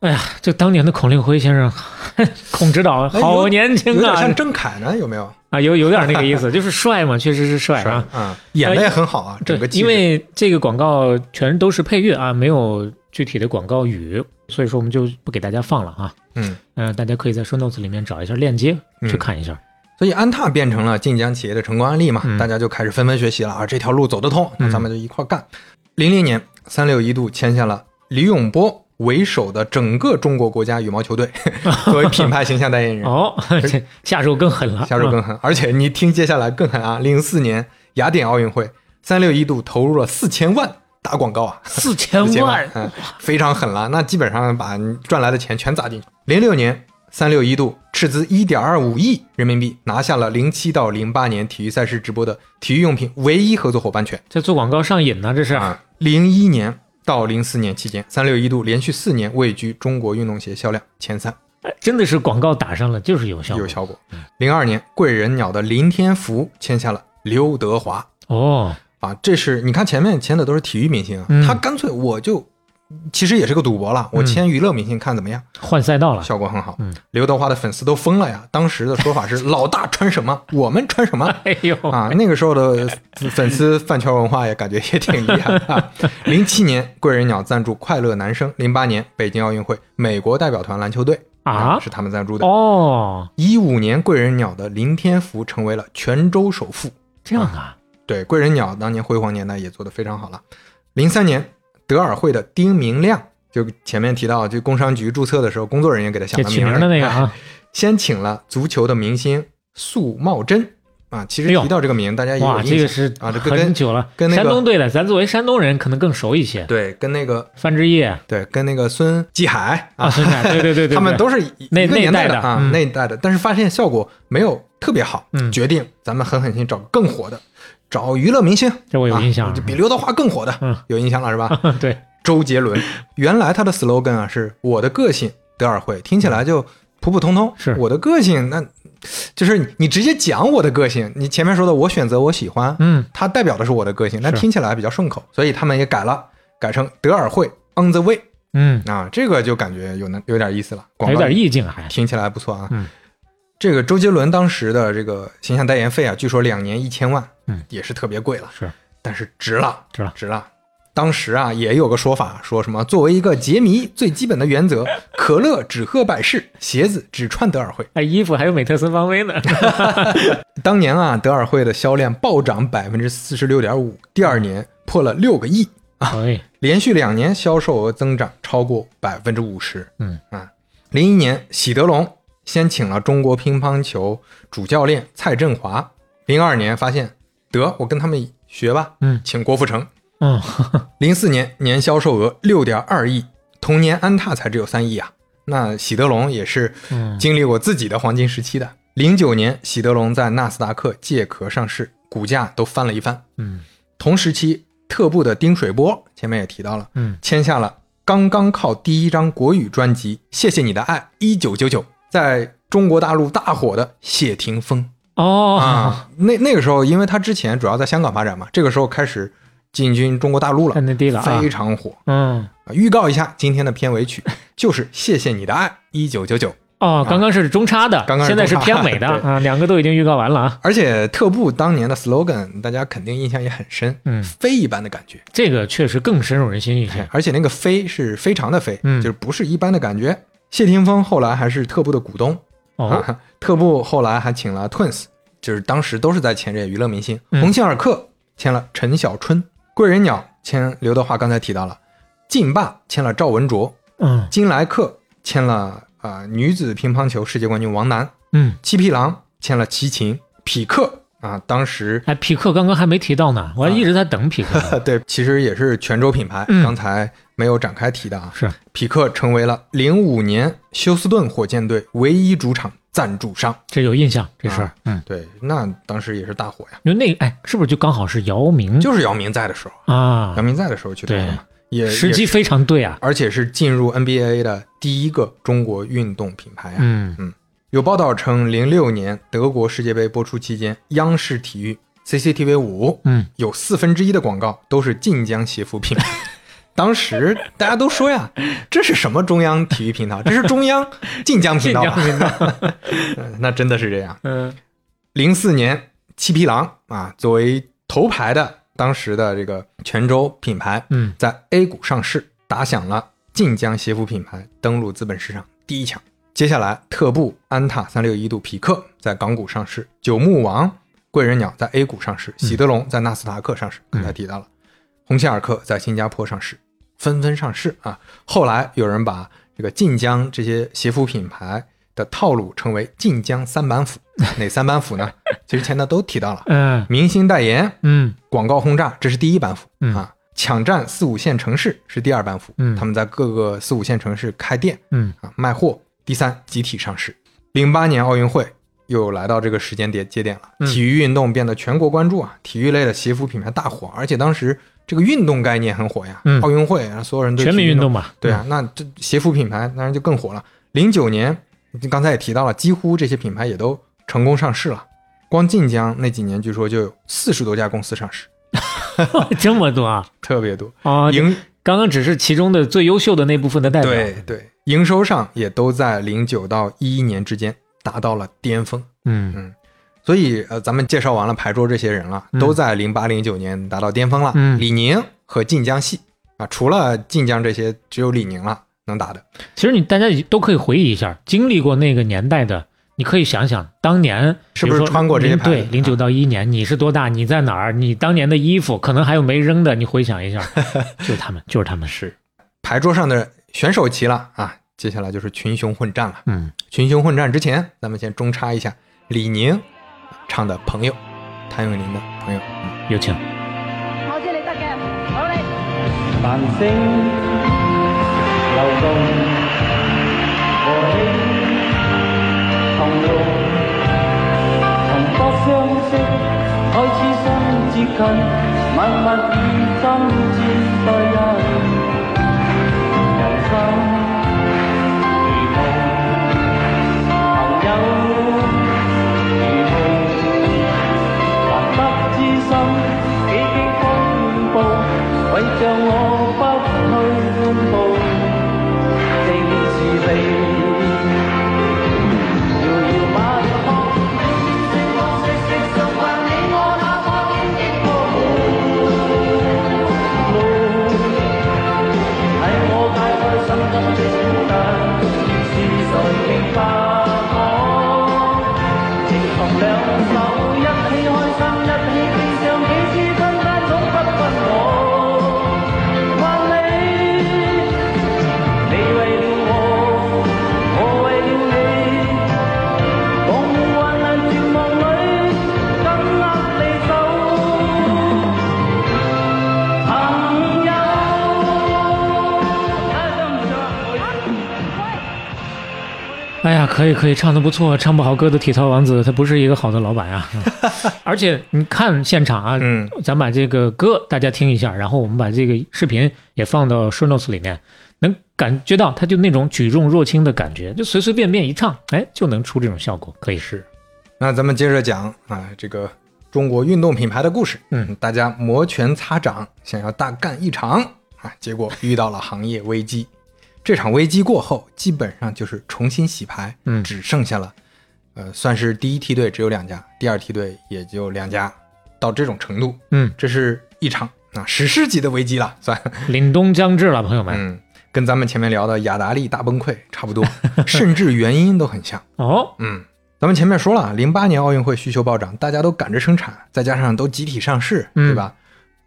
哎呀，这当年的孔令辉先生，孔指导哎好年轻啊有点像郑恺呢，有没有？啊，有有点那个意思，就是帅嘛，确实是帅啊。啊，演的也很好啊，整个因为这个广告全都是配乐啊，没有具体的广告语，所以说我们就不给大家放了啊。嗯，嗯、大家可以在 show notes 里面找一下链接嗯去看一下。所以安踏变成了晋江企业的成功案例嘛，嗯大家就开始纷纷学习了啊，这条路走得通，那嗯咱们就一块儿干。零零年，三六一度签下了李永波为首的整个中国国家羽毛球队 作为品牌形象代言人，哦，这下手更狠了，嗯下手更狠。而且你听接下来更狠啊！零四年雅典奥运会，三六一度投入了四千万打广告啊，四千万，嗯，非常狠了。那基本上把赚来的钱全砸进去。零六年，三六一度斥资一点二五亿人民币，拿下了零七到零八年体育赛事直播的体育用品唯一合作伙伴权这做广告上瘾呢，这是。啊。零一年到零四年期间，三六一度连续四年位居中国运动鞋销量前三，哎真的是广告打上了，就是有效果。有效果。零二年，贵人鸟的林天福签下了刘德华。哦，啊，这是你看前面签的都是体育明星啊，嗯他干脆我就其实也是个赌博了，我嗯签娱乐明星看怎么样，换赛道了。效果很好。嗯刘德华的粉丝都疯了呀，当时的说法是 老大穿什么，我们穿什么。哎呦，啊，那个时候的粉丝饭圈文化也感觉也挺厉害啊。零七年，贵人鸟赞助快乐男生；零八年，北京奥运会美国代表团篮球队啊是他们赞助的。哦，一五年，贵人鸟的林天福成为了泉州首富。这样啊，对，贵人鸟当年辉煌年代也做得非常好了。零三年，德尔惠的丁明亮，就前面提到，就工商局注册的时候，工作人员给他想这的名儿的那个哎啊，先请了足球的明星素茂贞啊。其实提到这个名，大家也有，印象这个是啊，这个跟很久了。跟那个山东队的，咱作为山东人，可能更熟一些。对跟那个范志毅对跟那个孙继海啊，孙海，对对对对，他们都是一那那一代的啊，嗯那一代的，但是发现效果没有特别好，嗯决定咱们狠狠心找更火的，找娱乐明星，这我有印象。啊就比刘德华更火的，嗯。有印象了是吧？对，周杰伦，原来他的 slogan 啊是我的个性，德尔惠，听起来就普普通通。是。我的个性，那就是你你直接讲我的个性，你前面说的我选择我喜欢，嗯，它代表的是我的个性，那听起来比较顺口，所以他们也改了，改成德尔惠 on the way 嗯，啊，这个就感觉有那有点意思了，广有点意境还。听起来不错啊。嗯这个周杰伦当时的这个形象代言费啊，据说两年一千万，嗯，也是特别贵了。是但是值了，值了值了。当时啊，也有个说法，说什么作为一个杰迷，最基本的原则，可乐只喝百事，鞋子只穿德尔惠。哎，衣服还有美特斯邦威呢。当年啊，德尔惠的销量暴涨百分之四十六点五，第二年破了六个亿，啊，连续两年销售额增长超过百分之五十。嗯啊，零一年喜德龙先请了中国乒乓球主教练蔡振华，零二年发现得我跟他们学吧，嗯请郭富城。嗯，零四年年销售额六点二亿，同年安踏才只有三亿啊。那喜德龙也是嗯经历过自己的黄金时期的。零九年，喜德龙在纳斯达克借壳上市，股价都翻了一番。嗯同时期，特步的丁水波前面也提到了，嗯，签下了刚刚靠第一张国语专辑《谢谢你的爱》一九九九，在中国大陆大火的谢霆锋哦，啊。那那个时候，因为他之前主要在香港发展嘛，这个时候开始进军中国大陆了在，内地了啊非。常火。嗯，啊预告一下今天的片尾曲，就是《谢谢你的爱》一九九九。哦，刚刚是中插的，刚刚现在是片尾的啊，两个都已经预告完了啊。而且特步当年的 slogan，大家肯定印象也很深，嗯飞一般的感觉。这个确实更深入人心一些。而且那个飞是非常的飞，嗯就是不是一般的感觉。谢霆锋后来还是特步的股东，哦，啊，特步后来还请了 Twins，就是当时都是在签这些娱乐明星。嗯。鸿星尔克签了陈小春，贵人鸟签刘德华，刚才提到了，劲霸签了赵文卓，嗯。金莱克签了啊、呃女子乒乓球世界冠军王楠，嗯，七匹狼签了齐秦，匹克啊，当时哎，匹克刚刚还没提到呢，我还一直在等匹克 对，其实也是泉州品牌，嗯刚才没有展开提的啊。是，匹克成为了零五年休斯顿火箭队唯一主场赞助商。这有印象这事儿啊。嗯，对，那当时也是大火呀，因为那个哎，是不是就刚好是姚明就是姚明在的时候，啊姚？明在的时候去打的嘛，也也是时机非常对啊。而且是进入 NBA 的第一个中国运动品牌嗯。嗯有报道称，零六年德国世界杯播出期间，央视体育 CCTV 五嗯，有四分之一的广告都是晋江鞋服品牌。当时大家都说呀，这是什么中央体育频道？这是中央晋江频道 那真的是这样。嗯零四年，七匹狼啊，作为头牌的当时的这个泉州品牌，嗯在 A 股上市，打响了晋江鞋服品牌登陆资本市场第一枪。接下来，特步、安踏、三六一度、匹克在港股上市，九牧王、贵人鸟在 A 股上市，喜德龙在纳斯达克上市，刚才提到了，鸿星尔克在新加坡上市，纷纷上市啊。后来有人把这个晋江这些鞋服品牌的套路称为晋江三板斧，哪三板斧呢？其实前头都提到了，嗯明星代言、嗯广告轰炸，这是第一板斧、嗯啊。抢占四五线城市是第二板斧，嗯他们在各个四五线城市开店嗯啊卖货。第三，集体上市。零八年奥运会又来到这个时间点节点了，嗯体育运动变得全国关注啊，体育类的鞋服品牌大火，而且当时这个运动概念很火呀，嗯奥运会啊，所有人都全民运动嘛。对啊，那这鞋服品牌当然就更火了。零九年，刚才也提到了，几乎这些品牌也都成功上市了。光晋江那几年，据说就有四十多家公司上市，这么多啊！特别多。啊，营刚刚只是其中的最优秀的那部分的代表。对对，营收上也都在零九到一一年之间达到了巅峰。嗯嗯所以呃，咱们介绍完了牌桌这些人了，嗯都在零八零九年达到巅峰了。嗯李宁和晋江系啊，除了晋江这些，只有李宁了能打的。其实你大家都可以回忆一下，经历过那个年代的，你可以想想当年是不是穿过这些零牌对，零九到一年，你是多大？你在哪儿？你当年的衣服可能还有没扔的，你回想一下，就是他们，就是他们。是牌桌上的选手齐了啊，接下来就是群雄混战了。嗯，群雄混战之前，咱们先中插一下李宁唱的《朋友》，谭咏麟的《朋友》。嗯有请。我知你得嘅，好你。繁星流動，和你同路，從不相識開始如同朋友，如同还不知心几经风暴，为着我。可以可以，唱的不错，唱不好歌的体操王子，他不是一个好的老板呀。而且你看现场啊，嗯，咱把这个歌大家听一下，然后我们把这个视频也放到 show notes 里面，能感觉到他就那种举重若轻的感觉，就随随便便一唱，哎，就能出这种效果，可以是。那咱们接着讲啊，这个中国运动品牌的故事。嗯，大家摩拳擦掌，想要大干一场啊，结果遇到了行业危机。这场危机过后，基本上就是重新洗牌，嗯只剩下了，呃，算是第一梯队只有两家，第二梯队也就两家，到这种程度，嗯，这是一场啊史诗级的危机了，算。凛冬将至了，朋友们。嗯，跟咱们前面聊的雅达利大崩溃差不多，甚至原因都很像。哦，嗯，咱们前面说了，零八年奥运会需求暴涨，大家都赶着生产，再加上都集体上市，嗯对吧？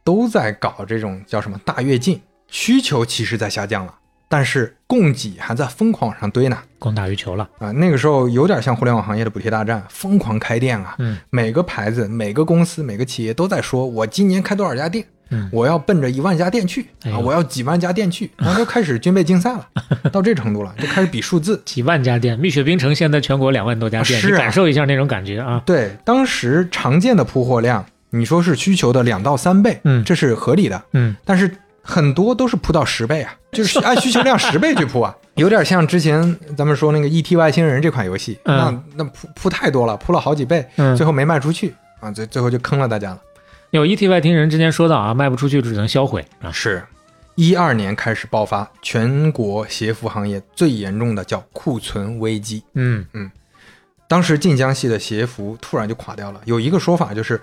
都在搞这种叫什么大跃进，需求其实在下降了，但是供给还在疯狂往上堆呢。供大于求了。啊，那个时候有点像互联网行业的补贴大战，疯狂开店啊！嗯，每个牌子、每个公司、每个企业都在说，我今年开多少家店，嗯我要奔着一万家店去啊，我要几万家店去，然后就开始军备竞赛了，到这程度了，就开始比数字。几万家店，蜜雪冰城现在全国两万多家店，是啊你感受一下那种感觉啊。对，当时常见的铺货量，你说是需求的两到三倍，嗯这是合理的。嗯，但是很多都是铺到十倍啊，就是按需求量十倍去铺啊，有点像之前咱们说那个《E.T. 外星人》这款游戏，嗯那那铺铺太多了，铺了好几倍，嗯最后没卖出去啊，最最后就坑了大家了。有 ET 外星人之前说到啊，卖不出去只能销毁啊。是，一二年开始爆发全国鞋服行业最严重的叫库存危机，嗯嗯当时晋江系的鞋服突然就垮掉了。有一个说法就是，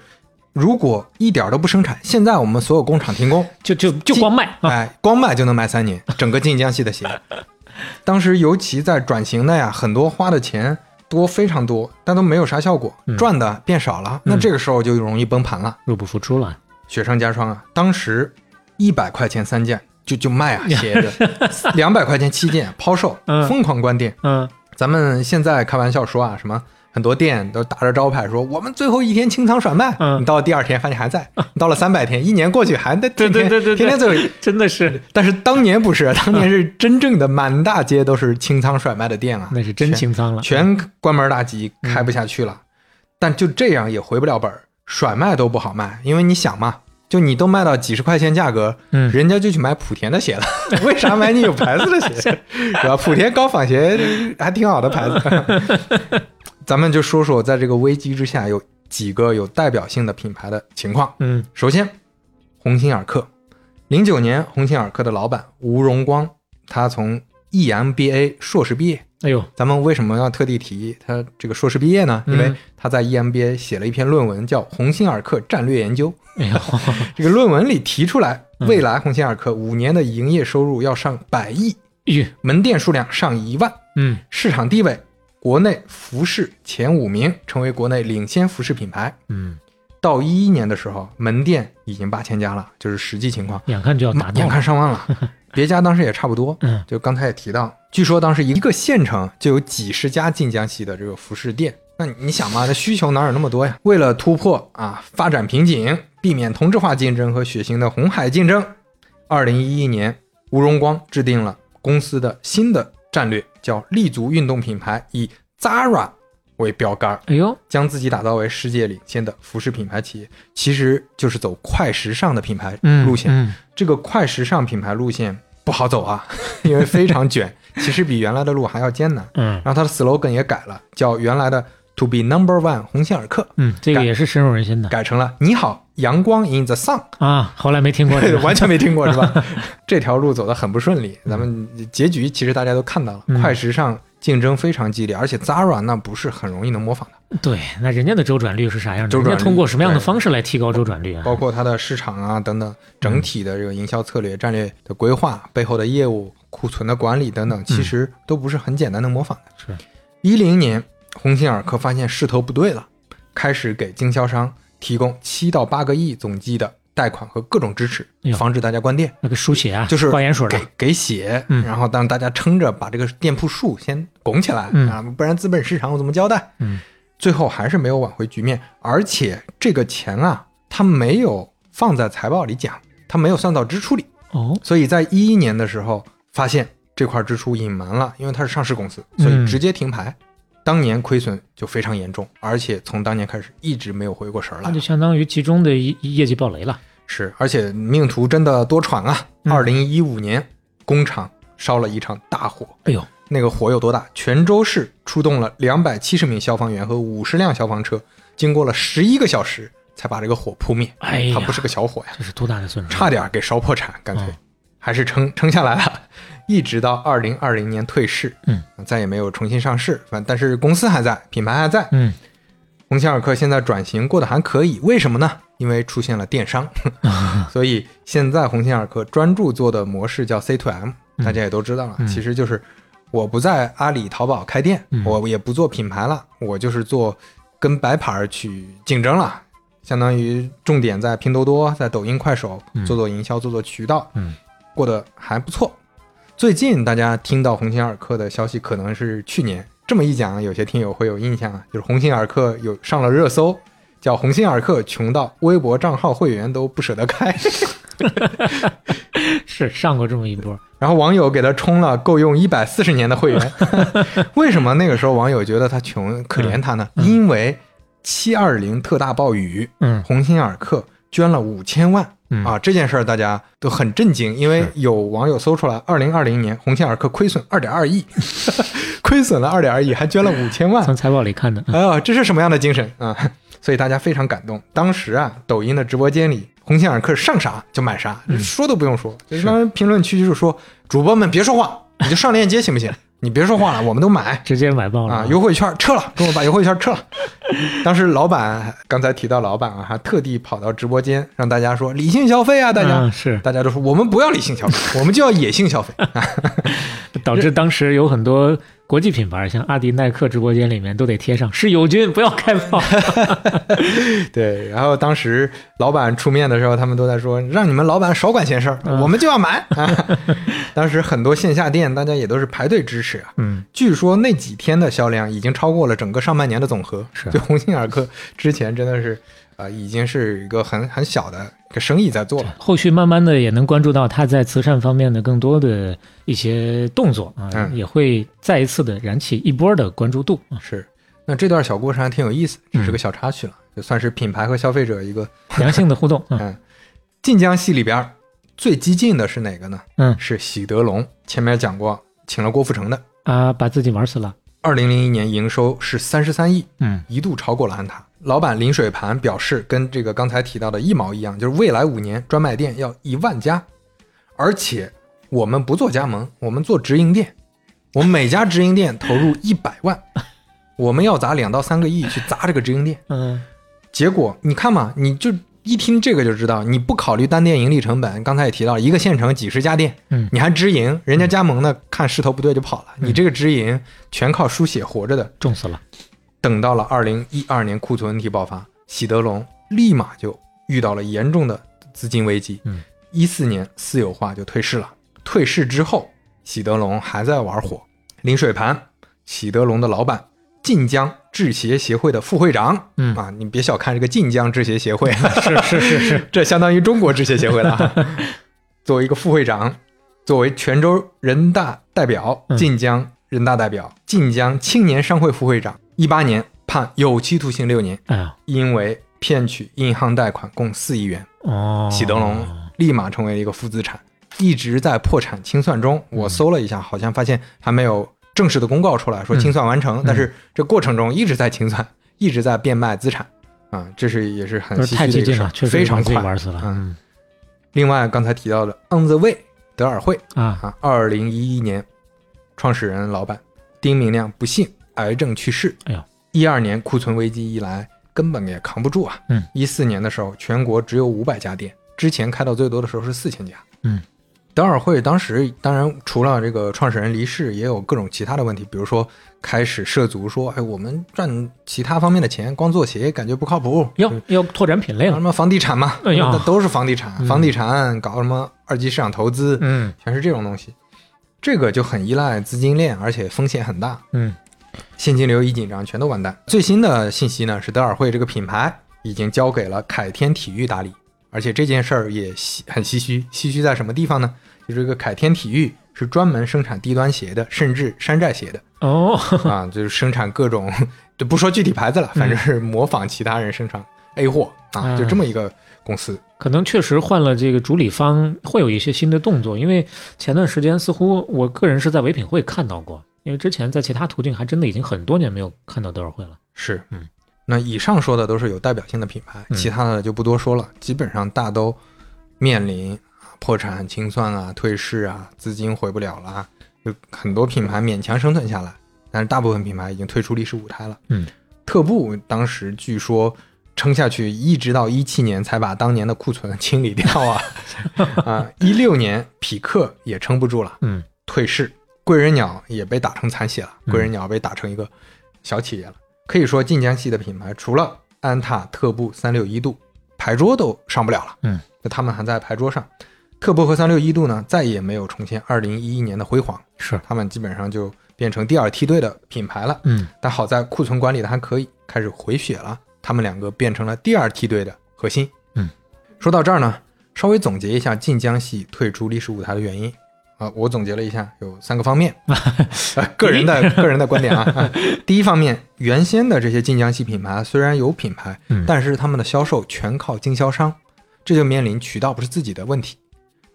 如果一点儿都不生产，现在我们所有工厂停工，就就就光卖啊。哎，光卖就能卖三年，整个晋江系的鞋。当时尤其在转型的呀，很多花的钱多非常多，但都没有啥效果，嗯赚的变少了，那这个时候就容易崩盘了，入不敷出了。雪上加霜啊！当时一百块钱三件就就卖啊鞋子，两百块钱七件抛售，嗯疯狂关店。嗯，咱们现在开玩笑说啊，什么很多店都打着招牌说我们最后一天清仓甩卖，嗯你到第二天发现还在，你到了三百天，一年过去还在对天天对对对对天天最后一。真的是但是当年不是，当年是真正的满大街都是清仓甩卖的店啊，那是真清仓了。全关门大吉，开不下去了。但就这样也回不了本儿，甩卖都不好卖，因为你想嘛，就你都卖到几十块钱价格，嗯人家就去买莆田的鞋了，为啥买你有牌子的鞋？是吧？莆田高仿鞋还挺好的牌子。咱们就说说，在这个危机之下，有几个有代表性的品牌的情况。嗯首先，鸿星尔克，零九年，鸿星尔克的老板吴荣光，他从 E EMBA 硕士毕业。哎呦，咱们为什么要特地提他这个硕士毕业呢？因为嗯他在 E EMBA 写了一篇论文，叫《鸿星尔克战略研究》。哎呦，这个论文里提出来，嗯未来鸿星尔克五年的营业收入要上百亿，门店数量上一万，嗯市场地位国内服饰前五名，成为国内领先服饰品牌。嗯，到一一年的时候，门店已经八千家了，就是实际情况，眼看就要达到眼。看上万了。别家当时也差不多，嗯就刚才也提到，据说当时一个县城就有几十家晋江系的这个服饰店。那你想嘛，那需求哪有那么多呀？为了突破啊发展瓶颈，避免同质化竞争和血腥的红海竞争，二零一一年，吴荣光制定了公司的新的战略，叫立足运动品牌，以 Zara 为标杆，哎呦，将自己打造为世界领先的服饰品牌企业，其实就是走快时尚的品牌嗯，路线。嗯这个快时尚品牌路线不好走啊，因为非常卷，其实比原来的路还要艰难。嗯然后它的 slogan 也改了，叫原来的 To be number one 鸿星尔克，嗯，这个也是深入人心的改成了你好阳光 in the sun，啊。后来没听过这个，完全没听过是吧？这条路走得很不顺利，咱们结局其实大家都看到了，嗯快时尚竞争非常激烈，而且 Zara 那不是很容易能模仿的。对，那人家的周转率是啥样的？周转率人家通过什么样的方式来提高周转率啊？包括它的市场啊等等，整体的这个营销策略、战略的规划、背后的业务、库存的管理等等，其实都不是很简单能模仿的。是，一零年，鸿星尔克发现势头不对了，开始给经销商提供七到八个亿总计的贷款和各种支持防止大家关店，那个输血啊，就是挂盐水的给，给血，嗯。然后让大家撑着把这个店铺数先拱起来、嗯。啊，不然资本市场我怎么交代？嗯，最后还是没有挽回局面，而且这个钱啊，他没有放在财报里讲，他没有算到支出里，哦，所以在一一年的时候发现这块支出隐瞒了，因为它是上市公司，所以直接停牌。当年亏损就非常严重，而且从当年开始一直没有回过神儿来那就。相当于其中的一一业绩暴雷了。是，而且命途真的多舛啊！嗯二零一五年，工厂烧了一场大火，哎呦，那个火有多大？泉州市出动了两百七十名消防员和五十辆消防车，经过了十一个小时才把这个火扑灭。哎呀它不是个小火呀，这是多大的损失？差点给烧破产，干脆、嗯还是撑撑下来了，一直到二零二零年退市，嗯，再也没有重新上市。反但是公司还在，品牌还在。嗯，鸿星尔克现在转型过得还可以，为什么呢？因为出现了电商，所以现在鸿星尔克专注做的模式叫 C to M，嗯大家也都知道了，嗯其实就是我不在阿里、淘宝开店，嗯我也不做品牌了，我就是做跟白牌儿去竞争了。相当于重点在拼多多、在抖音、快手嗯做做营销、做做渠道，嗯，过得还不错。最近大家听到鸿星尔克的消息，可能是去年。这么一讲，有些听友会有印象啊，就是鸿星尔克有上了热搜，叫鸿星尔克穷到微博账号会员都不舍得开，是上过这么一波。然后网友给他充了够用一百四十年的会员。为什么那个时候网友觉得他穷，可怜他呢？因为七二零特大暴雨，嗯鸿星尔克捐了五千万。嗯啊，这件事儿大家都很震惊，因为有网友搜出来，二零二零年鸿星尔克亏损二点二亿，亏损了二点二亿，还捐了五千万从，财报里看的。嗯哎呀，这是什么样的精神啊？所以大家非常感动。当时啊，抖音的直播间里，鸿星尔克上啥就买啥，说都不用说。就是当时评论区就是说，主播们别说话，你就上链接行不行？你别说话了，我们都买。直接买爆了啊，优惠券撤了，跟我把优惠券撤了。当时老板刚才提到老板啊，还特地跑到直播间让大家说理性消费啊，大家、嗯是大家都说我们不要理性消费，我们就要野性消费。导致当时有很多国际品牌，像阿迪、耐克直播间里面都得贴上是友军，不要开炮。对，然后当时老板出面的时候，他们都在说让你们老板少管闲事儿，嗯我们就要买。啊、当时很多线下店大家也都是排队支持啊。嗯，据说那几天的销量已经超过了整个上半年的总和。是就鸿星尔克之前真的是，呃，已经是一个很很小的一个生意在做了。后续慢慢的也能关注到他在慈善方面的更多的一些动作啊，嗯也会再一次的燃起一波的关注度啊。是，那这段小故事还挺有意思，只是嗯个小插曲了，就算是品牌和消费者一个。良性的互动，嗯 嗯，晋江系里边最激进的是哪个呢？嗯是喜德龙。前面讲过，请了郭富城的。啊，把自己玩死了，二零零一年营收是三十三亿，嗯一度超过了安踏。老板林水盘表示，跟这个刚才提到的一毛一样，就是未来五年专卖店要一万家，而且我们不做加盟，我们做直营店，我们每家直营店投入一百万，我们要砸两到三个亿去砸这个直营店。嗯结果你看嘛，你就一听这个就知道，你不考虑单店盈利成本，刚才也提到了，一个县城几十家店，嗯你还直营，人家加盟的看势头不对就跑了，你这个直营全靠输血活着的。重死了，等到了二零一二年库存问题爆发，喜德龙立马就遇到了严重的资金危机。嗯，一四年私有化就退市了。退市之后，喜德龙还在玩火。林水盘，喜德龙的老板，晋江制鞋协会的副会长。嗯啊，你别小看这个晋江制鞋协会，是是是是，这相当于中国制鞋协会了啊。作为一个副会长，作为泉州人大代表、嗯晋江人大代表、晋江青年商会副会长，一八年判有期徒刑六年，哎呀，因为骗取银行贷款共四亿元，哦，喜德龙立马成为了一个负资产，一直在破产清算中。我搜了一下，好像发现还没有正式的公告出来说清算完成，但是这过程中一直在清算，一直在变卖资产。啊，这是也是很不是唏嘘的事儿太激进了，确实非常快。玩死了，嗯。另外，刚才提到的 On the Way 德尔惠啊，啊，二零一一年创始人老板丁明亮不幸癌症去世。哎呦，一二年库存危机一来，根本也扛不住啊。嗯，一四年的时候，全国只有五百家店，之前开到最多的时候是四千家。嗯，德尔惠当时当然除了这个创始人离世，也有各种其他的问题，比如说开始涉足说，哎，我们赚其他方面的钱，光做鞋感觉不靠谱。要要拓展品类了，什么房地产嘛，那都是房地产，嗯房地产搞什么二级市场投资，嗯全是这种东西。这个就很依赖资金链，而且风险很大，嗯现金流一紧张，全都完蛋。最新的信息呢是德尔惠这个品牌已经交给了凯天体育打理，而且这件事儿也唏很唏嘘，唏嘘在什么地方呢？就这个凯天体育是专门生产低端鞋的，甚至山寨鞋的哦，啊，就是生产各种，就不说具体牌子了，反正是模仿其他人生产 A 货啊，嗯就这么一个公司。可能确实换了这个主理方，会有一些新的动作。因为前段时间似乎我个人是在唯品会看到过，因为之前在其他途径还真的已经很多年没有看到德尔惠了。是，嗯，那以上说的都是有代表性的品牌，嗯其他的就不多说了，基本上大都面临啊破产、清算啊、退市啊、资金回不了了啊，就很多品牌勉强生存下来，但是大部分品牌已经退出历史舞台了。嗯，特步当时据说撑下去，一直到一七年才把当年的库存 清理掉啊，啊，一六年匹克也撑不住了，嗯，退市，贵人鸟也被打成残血了，嗯贵人鸟被打成一个小企业了。可以说晋江系的品牌，除了安踏、特步、三六一度，牌桌都上不了了。嗯，就他们还在牌桌上。特步和三六一度呢，再也没有重现二零一一年的辉煌，是，他们基本上就变成第二梯队的品牌了。嗯但好在库存管理的还可以，开始回血了。他们两个变成了第二梯队的核心。嗯，说到这儿呢，稍微总结一下晋江系退出历史舞台的原因啊，我总结了一下，有三个方面，呃个人的个人的观点啊。啊第一方面，原先的这些晋江系品牌虽然有品牌，嗯但是他们的销售全靠经销商，这就面临渠道不是自己的问题。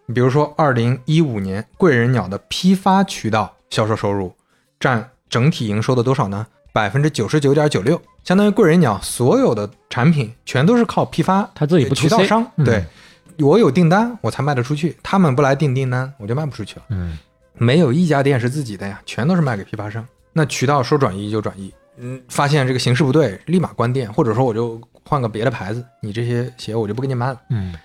你比如说，二零一五年贵人鸟的批发渠道销售收入占整体营收的多少呢？百分之九十九点九六，相当于贵人鸟所有的产品全都是靠批发他自己不渠道商。嗯对，我有订单我才卖得出去，他们不来订订单，我就卖不出去了。嗯没有一家店是自己的呀，全都是卖给批发商。那渠道说转移就转移，嗯，发现这个形势不对，立马关店，或者说我就换个别的牌子，你这些鞋我就不给你卖了。嗯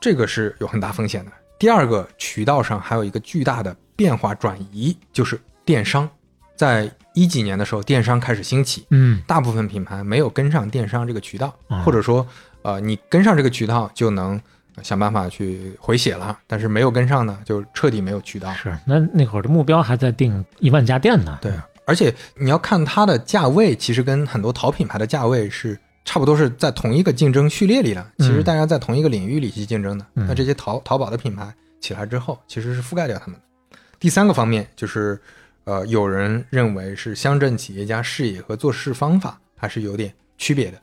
这个是有很大风险的。第二个，渠道上还有一个巨大的变化转移，就是电商。在一几年的时候，电商开始兴起，嗯大部分品牌没有跟上电商这个渠道，啊或者说，呃，你跟上这个渠道就能想办法去回血了，但是没有跟上呢，就彻底没有渠道。是。那那会儿的目标还在定一万家店呢。对，而且你要看它的价位，其实跟很多淘品牌的价位是差不多是在同一个竞争序列里的。其实大家在同一个领域里去竞争的。嗯那这些淘淘宝的品牌起来之后，其实是覆盖掉他们的。第三个方面就是，呃，有人认为是乡镇企业家视野和做事方法还是有点区别的，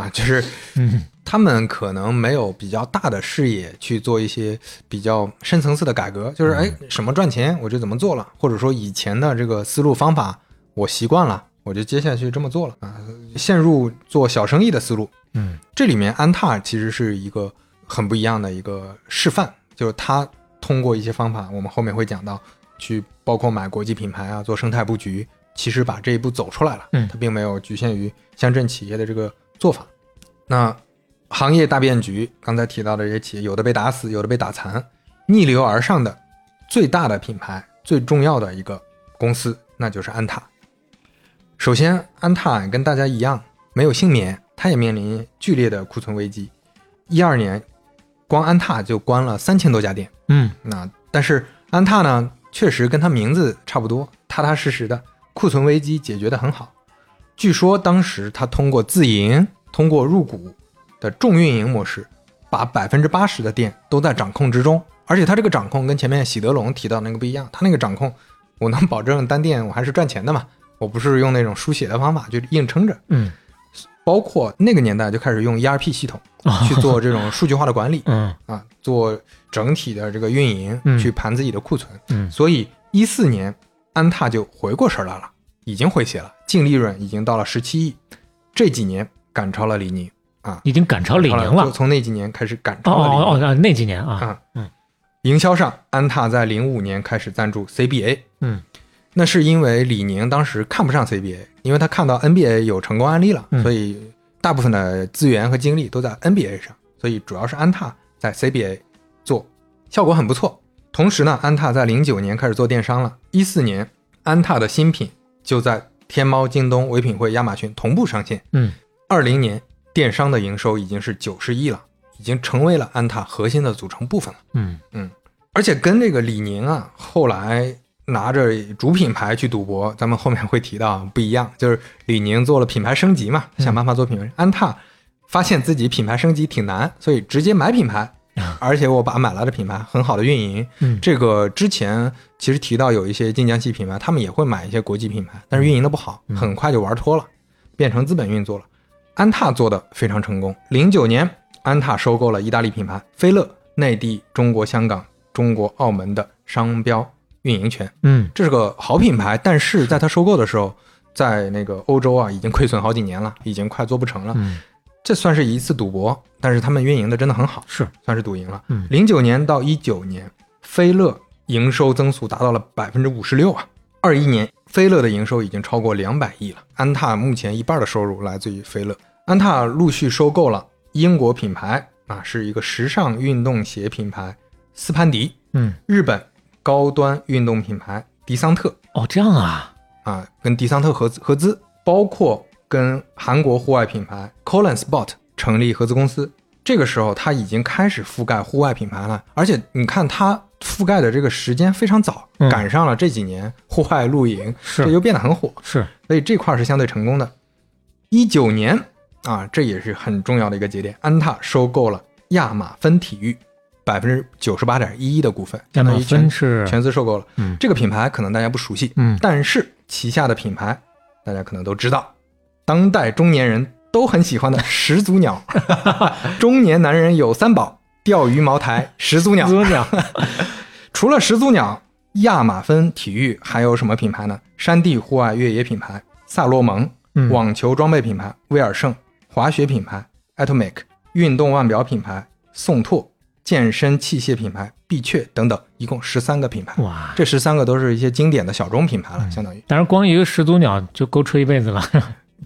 啊，就是嗯他们可能没有比较大的视野去做一些比较深层次的改革，就是哎，什么赚钱我就怎么做了，或者说以前的这个思路方法我习惯了，我就接下去这么做了啊，陷入做小生意的思路。嗯这里面安踏其实是一个很不一样的一个示范，就是他通过一些方法，我们后面会讲到，去包括买国际品牌啊，做生态布局，其实把这一步走出来了。嗯它并没有局限于乡镇企业的这个做法。那行业大变局，刚才提到的这些企业，有的被打死，有的被打残，逆流而上的最大的品牌，最重要的一个公司，那就是安踏。首先，安踏跟大家一样没有幸免，它也面临剧烈的库存危机。一二年，光安踏就关了三千多家店。嗯那但是安踏呢，确实跟它名字差不多，踏踏实实的，库存危机解决的很好。据说当时他通过自营，通过入股的重运营模式，把百分之八十的店都在掌控之中。而且他这个掌控跟前面喜德龙提到那个不一样，他那个掌控，我能保证单店我还是赚钱的嘛，我不是用那种输血的方法就硬撑着。嗯包括那个年代就开始用 ERP 系统 去做这种数据化的管理 嗯啊，做整体的这个运营嗯，去盘自己的库存。嗯所以一四年安踏就回过神来了，已经回血了，净利润已经到了十七亿。这几年赶超了李宁啊，已经赶超李宁就了。从那几年开始赶哦超了李宁。哦哦哦，那几年啊，啊嗯营销上，安踏在零五年开始赞助 CBA，嗯那是因为李宁当时看不上 CBA，因为他看到 NBA 有成功案例了，嗯所以大部分的资源和精力都在 NBA 上，所以主要是安踏在 CBA 做，效果很不错。同时呢，安踏在零九年开始做电商了，一四年安踏的新品就在天猫、京东、唯品会、亚马逊同步上线。嗯二零年电商的营收已经是九十亿了，已经成为了安踏核心的组成部分了。嗯嗯而且跟这个李宁啊，后来拿着主品牌去赌博，咱们后面会提到不一样，就是李宁做了品牌升级嘛，想办法做品牌。安踏发现自己品牌升级挺难，所以直接买品牌，而且我把买来的品牌很好的运营。嗯这个之前其实提到有一些晋江系品牌，他们也会买一些国际品牌，但是运营的不好，嗯很快就玩脱了，变成资本运作了。安踏做的非常成功。零九年，安踏收购了意大利品牌菲乐内地、中国香港、中国澳门的商标运营权。嗯这是个好品牌，但是在它收购的时候，在那个欧洲啊，已经亏损好几年了，已经快做不成了。嗯这算是一次赌博，但是他们运营的真的很好，是算是赌赢了。嗯零九年到一九年，飞乐营收增速达到了百分之五十六啊。二一年，飞乐的营收已经超过两百亿了。安踏目前一半的收入来自于飞乐。安踏陆续收购了英国品牌啊，是一个时尚运动鞋品牌斯潘迪，嗯日本高端运动品牌迪桑特哦这样啊，啊，跟迪桑特合资合资，包括跟韩国户外品牌 Colin Sport 成立合资公司。这个时候，它已经开始覆盖户外品牌了，而且你看它覆盖的这个时间非常早，嗯赶上了这几年户外露营，是这就变得很火，是所以这块是相对成功的。一九年啊，这也是很重要的一个节点，安踏收购了亚马芬体育百分之九十八点一一的股份，亚马相当于全芬是全资收购了。嗯这个品牌可能大家不熟悉，嗯但是旗下的品牌大家可能都知道，当代中年人都很喜欢的始祖鸟，中年男人有三宝：钓鱼、茅台、始祖鸟。始祖鸟？除了始祖鸟，亚马芬体育还有什么品牌呢？山地户外越野品牌萨洛蒙，嗯网球装备品牌威尔胜，滑雪品牌 Atomic，运动腕表品牌宋拓，健身器械品牌必雀等等，一共十三个品牌。哇！这十三个都是一些经典的小众品牌了，相当于。但是，光一个始祖鸟就够吹一辈子了。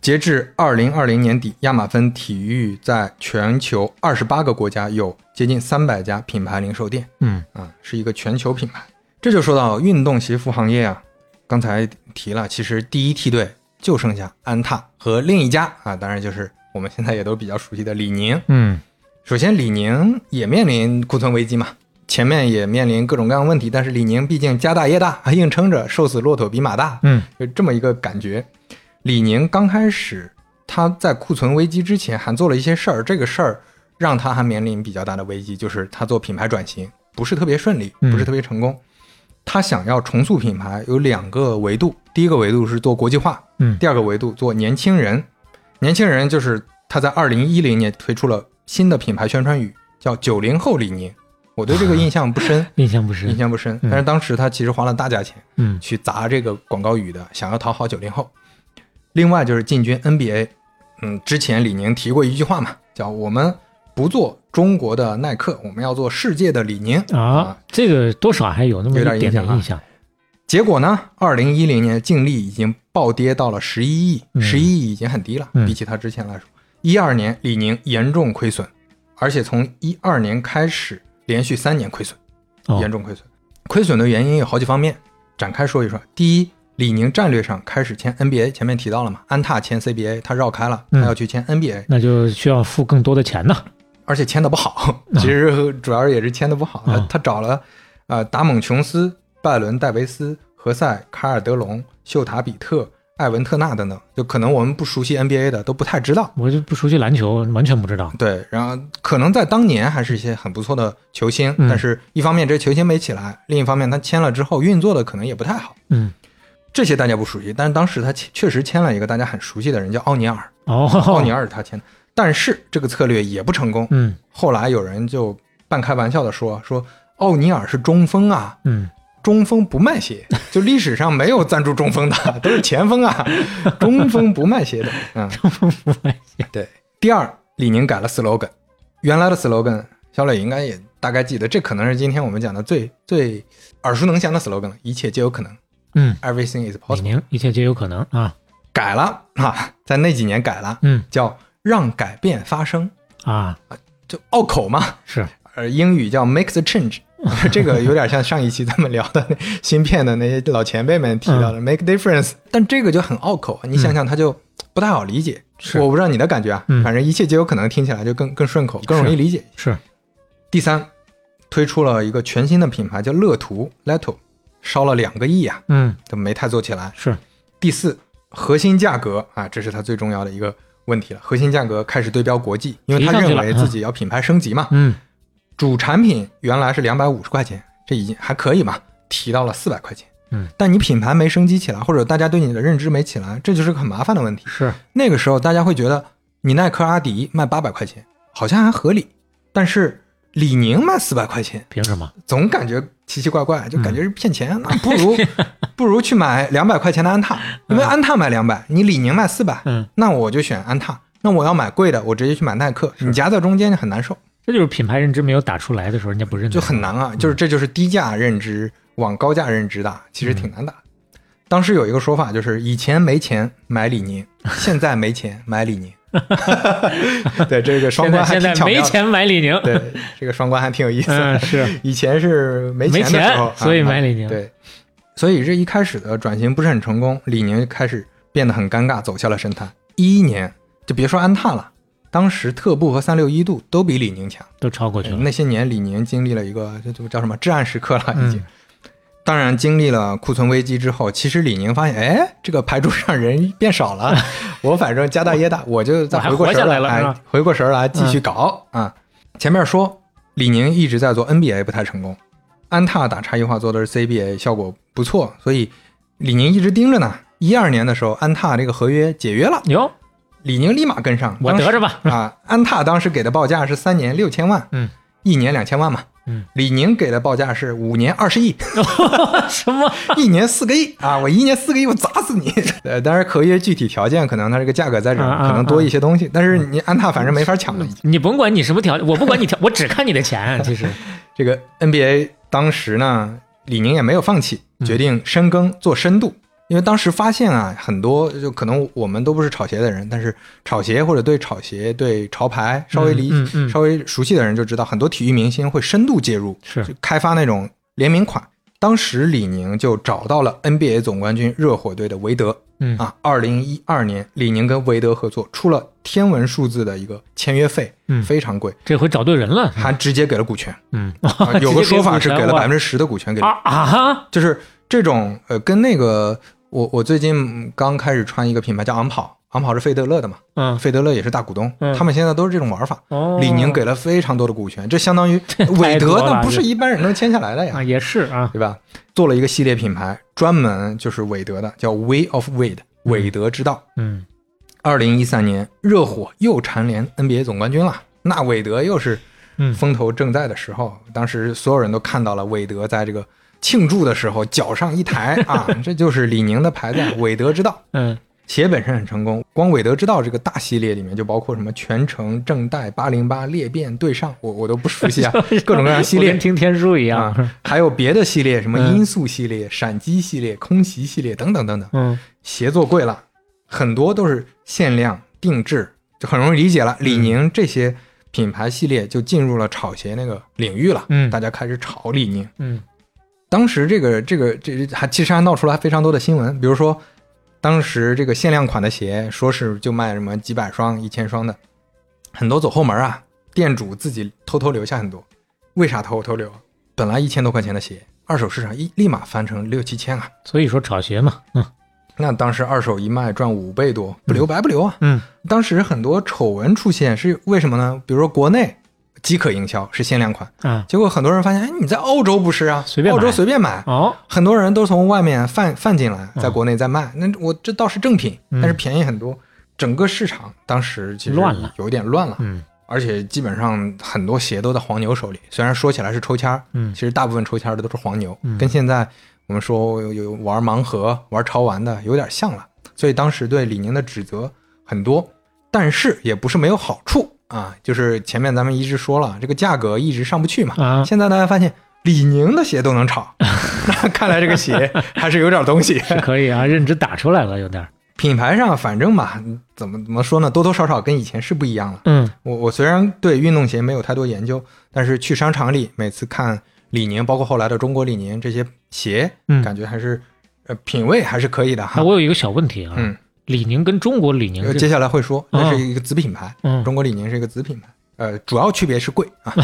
截至二零二零年底，亚马芬体育在全球二十八个国家有接近三百家品牌零售店，嗯啊，是一个全球品牌。这就说到运动鞋服行业啊，刚才提了，其实第一梯队就剩下安踏和另一家啊，当然就是我们现在也都比较熟悉的李宁。嗯首先，李宁也面临库存危机嘛，前面也面临各种各样的问题，但是李宁毕竟家大业大，还硬撑着，瘦死骆驼比马大，嗯就这么一个感觉。李宁刚开始他在库存危机之前还做了一些事儿，这个事儿让他还面临比较大的危机，就是他做品牌转型不是特别顺利，嗯不是特别成功。他想要重塑品牌有两个维度，第一个维度是做国际化，嗯第二个维度做年轻人。年轻人就是他在二零一零年推出了新的品牌宣传语，叫“九零后李宁”。我对这个印象不深，印象不深。印象不深。嗯但是当时他其实花了大价钱嗯去砸这个广告语的，想要讨好九零后。另外就是进军 NBA，嗯，之前李宁提过一句话嘛，叫“我们不做中国的耐克，我们要做世界的李宁”啊，这个多少还有那么有一点点点印象。结果呢，二零一零年净利已经暴跌到了十一亿，嗯十一亿已经很低了，嗯比起他之前来说。一二年李宁严重亏损，而且从一二年开始连续三年亏损，哦严重亏损。亏损的原因有好几方面，展开说一说。第一，李宁战略上开始签 NBA，前面提到了嘛，安踏签 CBA，他绕开了，他嗯要去签 NBA，、那就需要付更多的钱呢。而且签的不好，其实主要也是签的不好。他找了呃达蒙琼斯、拜伦戴维斯、何塞、卡尔德隆、秀塔比特、艾文特纳等等，就可能我们不熟悉 NBA 的都不太知道。我就不熟悉篮球，完全不知道。对，然后可能在当年还是一些很不错的球星，嗯但是一方面这球星没起来，另一方面他签了之后运作的可能也不太好。嗯，这些大家不熟悉，但是当时他签确实签了一个大家很熟悉的人，叫奥尼尔。哦，奥尼尔是他签的，但是这个策略也不成功。嗯后来有人就半开玩笑的说说奥尼尔是中锋啊，嗯，中锋不卖鞋，就历史上没有赞助中锋的，都是前锋啊，中锋不卖鞋的。嗯，中锋不卖鞋。对，第二，李宁改了 slogan，原来的 slogan，小磊应该也大概记得，这可能是今天我们讲的最最耳熟能详的 slogan 了，一切皆有可能嗯，，everything is possible。宁一切皆有可能啊。改了啊，在那几年改了，嗯。叫让改变发生，啊，就拗口嘛。是。呃，英语叫 make the change，这个有点像上一期咱们聊的那芯片的那些老前辈们提到的 make difference，但这个就很拗口，你想想它就不太好理解。是。我不知道你的感觉啊，嗯。反正一切皆有可能，听起来就更更顺口，更容易理解。是，第三，推出了一个全新的品牌叫乐图 Leto，烧了两个亿啊，嗯都没太做起来。是，第四，核心价格啊，这是它最重要的一个问题了。核心价格开始对标国际，因为他认为自己要品牌升级嘛。嗯主产品原来是两百五十块钱，这已经还可以嘛，提到了四百块钱。嗯，但你品牌没升级起来，或者大家对你的认知没起来，这就是个很麻烦的问题。是那个时候大家会觉得你耐克、阿迪卖八百块钱好像还合理，但是李宁卖四百块钱，凭什么？总感觉奇奇怪怪，就感觉是骗钱。那不如 不如去买两百块钱的安踏，因为安踏卖两百，你李宁卖四百，嗯，那我就选安踏。那我要买贵的，我直接去买耐克，你夹在中间就很难受，这就是品牌认知没有打出来的时候，人家不认就很难啊。就是这就是低价认知往高价认知打，其实挺难打。当时有一个说法，就是以前没钱买李宁，现在没钱买李宁。对，这个双关还挺巧妙没。钱买李宁，对，这个双关还挺有意思是以前是没没钱的时候，所以啊买李宁对，所以这一开始的转型不是很成功，李宁开始变得很尴尬，走下了神坛。一一年就别说安踏了，当时特步和三六一度都比李宁强。都超过去了。那些年，李宁经历了一个这这叫什么至暗时刻了，已经。嗯当然，经历了库存危机之后，其实李宁发现，哎，这个牌桌上人变少了，我反正家大业大，我就再回过神来了哎，回过神儿来继续搞、啊。前面说李宁一直在做 NBA 不太成功，安踏打差异化做的是 CBA，效果不错，所以李宁一直盯着呢。一二年的时候，安踏这个合约解约了，哟，李宁立马跟上，我得着吧。啊，安踏当时给的报价是三年六千万，嗯，一年两千万嘛，嗯，李宁给的报价是五年二十亿，什么？一年四个亿啊，我一年四个亿，我砸死你！呃，当然合约具体条件可能它这个价格在这儿，可能多一些东西，但是你安踏反正没法抢了。你甭管你什么条件，我不管你条，我只看你的钱。其实，这个 NBA 当时呢，李宁也没有放弃，嗯决定深耕做深度。因为当时发现啊，很多就可能我们都不是炒鞋的人，但是炒鞋或者对炒鞋、对潮牌稍微理、嗯嗯嗯稍微熟悉的人就知道，很多体育明星会深度介入，是就开发那种联名款。当时李宁就找到了 NBA 总冠军热火队的韦德，嗯啊，二零一二年，李宁跟韦德合作，出了天文数字的一个签约费，嗯非常贵，这回找对人了。还直接给了股权。嗯，啊有个说法是给了 百分之之十的股权给，啊啊！就是这种呃，跟那个我我最近刚开始穿一个品牌叫昂跑，昂跑是费德勒的嘛，嗯。费德勒也是大股东，嗯。他们现在都是这种玩法。哦，李宁给了非常多的股权，这相当于 韦德那不是一般人能签下来的呀啊，，也是啊，对吧？做了一个系列品牌，专门就是韦德的，叫 Way of Wade，韦德之道。嗯，二零一三年，热火又蝉联 NBA 总冠军了，那韦德又是嗯。风头正在的时候，当时所有人都看到了韦德在这个庆祝的时候脚上一抬啊，这就是李宁的牌子，韦德之道。嗯，企业本身很成功，光韦德之道这个大系列里面就包括什么全程、正代、八零八、裂变、对上，我我都不熟悉啊，各种各样系列听天书一样。啊，还有别的系列，什么嗯音速系列、闪击系列、空袭系列等等等等。嗯鞋做贵了，很多都是限量定制，就很容易理解了。李宁这些品牌系列就进入了炒鞋那个领域了，嗯大家开始炒李宁。嗯当时这个这个这还其实还闹出来非常多的新闻，比如说当时这个限量款的鞋，说是就卖什么几百双、一千双的，很多走后门啊，店主自己偷偷留下很多。为啥偷偷留啊？本来一千多块钱的鞋，二手市场一立马翻成六七千啊！所以说炒鞋嘛，嗯那当时二手一卖赚五倍多，不留白不留啊！嗯当时很多丑闻出现是为什么呢？比如说国内饥渴营销是限量款，嗯结果很多人发现，哎，你在澳洲不是啊？随便买澳洲随便买，哦很多人都从外面贩贩进来，嗯在国内再卖。那我这倒是正品，嗯但是便宜很多。整个市场当时其实乱了，有点乱了，嗯而且基本上很多鞋都在黄牛手里。虽然说起来是抽签儿，嗯其实大部分抽签儿的都是黄牛，嗯跟现在我们说有有玩盲盒、玩潮玩的有点像了。所以当时对李宁的指责很多，但是也不是没有好处啊。就是前面咱们一直说了，这个价格一直上不去嘛。啊现在大家发现李宁的鞋都能炒，那看来这个鞋还是有点东西。是可以啊，认知打出来了，有点品牌上反正吧，怎么怎么说呢，多多少少跟以前是不一样了。嗯我我虽然对运动鞋没有太多研究，但是去商场里每次看李宁，包括后来的中国李宁这些鞋，嗯。感觉还是呃品味还是可以的哈那。我有一个小问题啊，嗯，李宁跟中国李宁呃接下来会说，那是一个子品牌，嗯。中国李宁是一个子品牌，呃，主要区别是贵啊。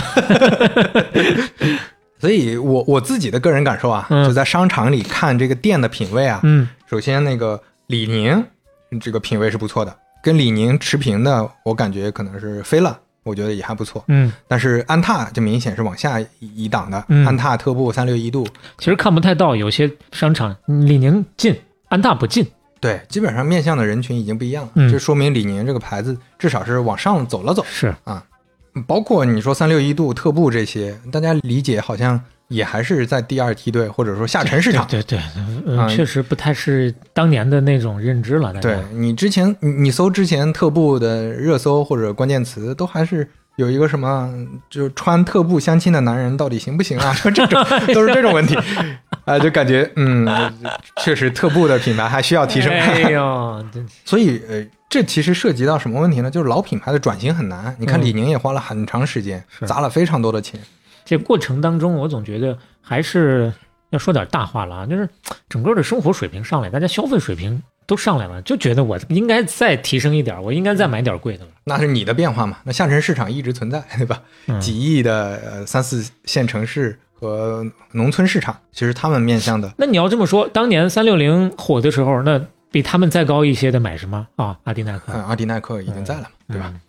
所以我我自己的个人感受啊，嗯。就在商场里看这个店的品味啊，嗯。首先那个李宁这个品味是不错的，跟李宁持平的，我感觉可能是飞乐我觉得也还不错。嗯，但是安踏就明显是往下一档的，嗯。安踏、特步、三六一度，其实看不太到有些商场，李宁进，安踏不进。对，基本上面向的人群已经不一样了。嗯这说明李宁这个牌子至少是往上走了走。是啊，包括你说三六一度、特步这些，大家理解好像也还是在第二梯队或者说下沉市场。对对，确实不太是当年的那种认知了。对你之前你你搜之前特步的热搜或者关键词，都还是有一个什么，就是穿特步相亲的男人到底行不行啊？说 这种都是这种问题啊、就感觉嗯，确实特步的品牌还需要提升。哎呦，所以呃，这其实涉及到什么问题呢？就是老品牌的转型很难。你看嗯李宁也花了很长时间，是砸了非常多的钱。这过程当中，我总觉得还是要说点大话了啊，就是整个的生活水平上来，大家消费水平都上来了，就觉得我应该再提升一点，我应该再买点贵的了。那是你的变化嘛？那下沉市场一直存在，对吧？嗯几亿的呃三四线城市和农村市场，其实他们面向的那你要这么说，当年三六零火的时候，那比他们再高一些的买什么啊？阿迪耐克，呃阿迪耐克已经在了嘛，对吧？嗯？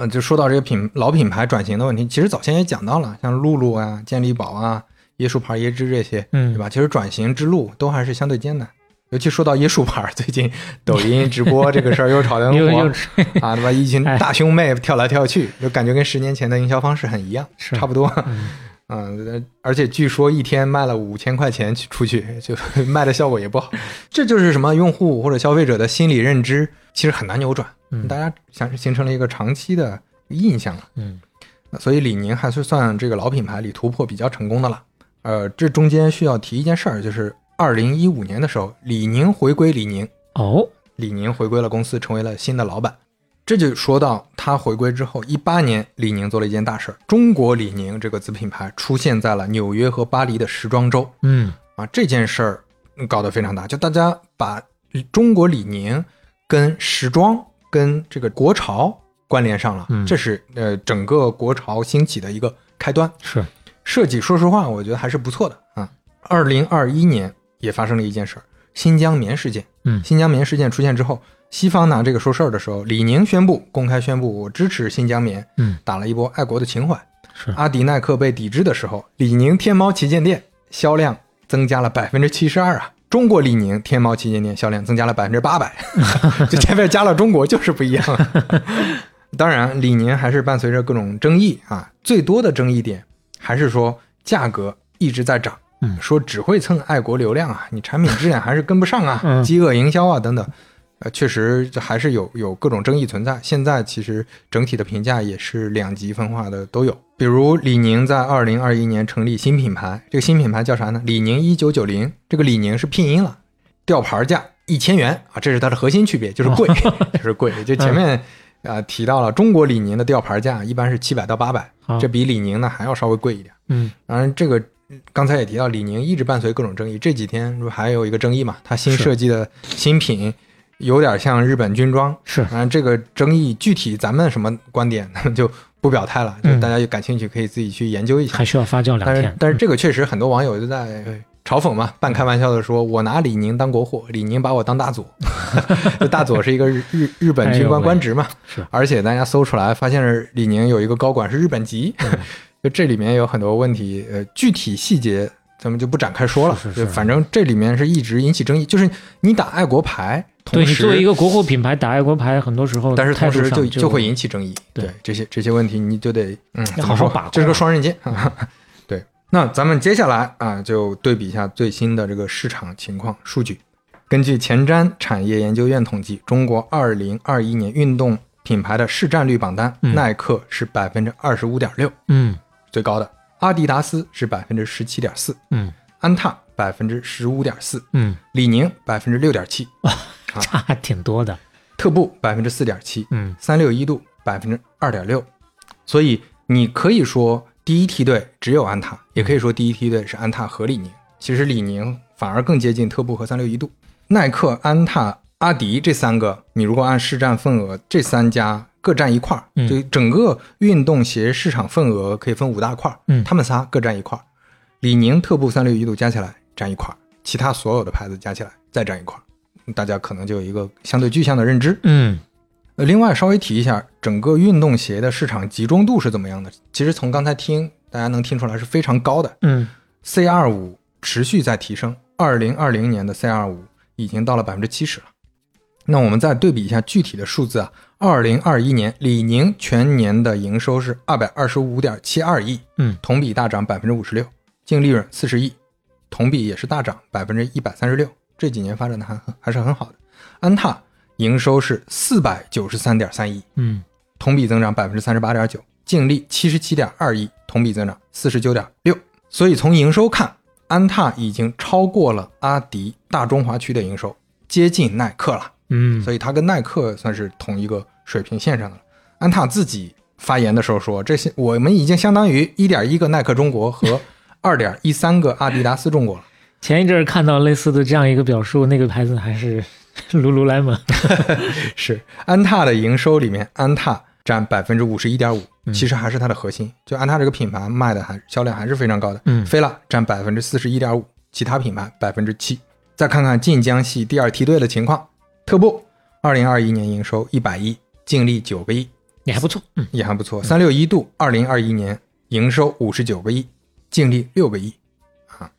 嗯、就说到这个品老品牌转型的问题，其实早先也讲到了，像露露啊、健力宝啊、椰树牌、椰汁这些，嗯，对吧？其实转型之路都还是相对艰难。尤其说到椰树牌，最近抖音直播这个事儿又炒得火 啊，对吧？一群 哎大胸妹跳来跳去，就感觉跟十年前的营销方式很一样，差不多。嗯嗯，而且据说一天卖了五千块钱出去，就 卖的效果也不好。这就是什么用户或者消费者的心理认知，其实很难扭转。嗯大家想形成了一个长期的印象了。嗯所以李宁还是算这个老品牌里突破比较成功的了。呃，这中间需要提一件事儿，就是二零一五年的时候，李宁回归李宁，哦，李宁回归了公司，成为了新的老板。这就说到他回归之后，一八年，李宁做了一件大事儿，中国李宁这个子品牌出现在了纽约和巴黎的时装周嗯啊，这件事儿嗯搞得非常大，就大家把中国李宁跟时装、跟这个国潮关联上了，嗯这是呃整个国潮兴起的一个开端。是，设计，说实话，我觉得还是不错的啊。二零二一年也发生了一件事儿，新疆棉事件。嗯新疆棉事件出现之后，西方拿这个说事儿的时候，李宁宣布公开宣布我支持新疆棉，嗯打了一波爱国的情怀。是阿迪耐克被抵制的时候，李宁天猫旗舰店销量增加了百分之七十二啊。中国李宁天猫旗舰店销量增加了百分之八百，就前面加了中国就是不一样。当然，李宁还是伴随着各种争议啊，最多的争议点还是说价格一直在涨，嗯说只会蹭爱国流量啊，你产品质量还是跟不上啊，嗯饥饿营销啊等等，呃，确实这还是有有各种争议存在。现在其实整体的评价也是两极分化的都有。比如李宁在二零二一年成立新品牌，这个新品牌叫啥呢？李宁一九九零，这个李宁是拼音了，吊牌价一千元啊，这是它的核心区别，就是贵，就是贵。就前面啊、提到了，中国李宁的吊牌价一般是七百到八百好，这比李宁呢还要稍微贵一点。嗯当然，这个刚才也提到，李宁一直伴随各种争议。这几天不还有一个争议嘛？它新设计的新品有点像日本军装。是。反正，这个争议具体咱们什么观点就不表态了，就嗯大家有感兴趣可以自己去研究一下。还。需要发酵两但是天，但是这个确实很多网友就在嘲讽嘛，半开玩笑的说：“我拿李宁当国货，李宁把我当大佐。”就大佐是一个日日日本军官官职嘛，是。而且大家搜出来发现是李宁有一个高管是日本籍，嗯。就这里面有很多问题，呃，具体细节咱们就不展开说了。是是是。反正这里面是一直引起争议，就是你打爱国牌，对同时你作为一个国货品牌打爱国牌，很多时候但是同时就就会引起争议。对。这些这些问题，你就得嗯，好好把控这是个双刃剑。对，那咱们接下来啊，就对比一下最新的这个市场情况数据。根据前瞻产业研究院统计，中国二零二一年运动品牌的市占率榜单，嗯。耐克是百分之二十五点六，嗯。最高的；阿迪达斯是百分之十七点四，嗯。安踏百分之十五点四，嗯，李宁百分之六点七，差还挺多的，特步百分之四点七，嗯。三六一度百分之二点六，所以你可以说第一梯队只有安踏，也可以说第一梯队是安踏和李宁。其实李宁反而更接近特步和三六一度，耐克、安踏、阿迪这三个，你如果按市占份额，这三家各占一块儿，嗯。就整个运动鞋市场份额可以分五大块儿，嗯。他们仨各占一块儿，李宁、特步、三六一度加起来占一块儿，其他所有的牌子加起来再占一块儿，大家可能就有一个相对具象的认知。嗯呃，另外稍微提一下，整个运动鞋的市场集中度是怎么样的？其实从刚才听，大家能听出来是非常高的。嗯 C 二五持续在提升，二零二零年的 C 二五已经到了百分之七十了。那我们再对比一下具体的数字啊，二零二一年李宁全年的营收是二百二十五点七二亿，嗯，同比大涨百分之五十六，净利润四十亿，同比也是大涨百分之一百三十六，这几年发展的还很还是很好的。安踏营收是四百九十三点三亿，嗯同比增长百分之三十八点九，净利七十七点二亿，同比增长四十九点六。所以从营收看，安踏已经超过了阿迪大中华区的营收，接近耐克了。嗯，所以它跟耐克算是同一个水平线上的了。安踏自己发言的时候说，这些我们已经相当于一点一个耐克中国和二点一三个阿迪达斯中国了。前一阵儿看到类似的这样一个表述，那个牌子还是卢卢莱蒙。是安踏的营收里面，安踏占百分之五十一点五，其实还是它的核心。就安踏这个品牌卖的还销量还是非常高的。嗯菲拉占百分之四十一点五，其他品牌百分之七。再看看晋江系第二梯队的情况，特步二零二一年营收一百亿，净利九个亿，也还不错。嗯也还不错。三六一度二零二一年营收五十九个亿，净利六个亿，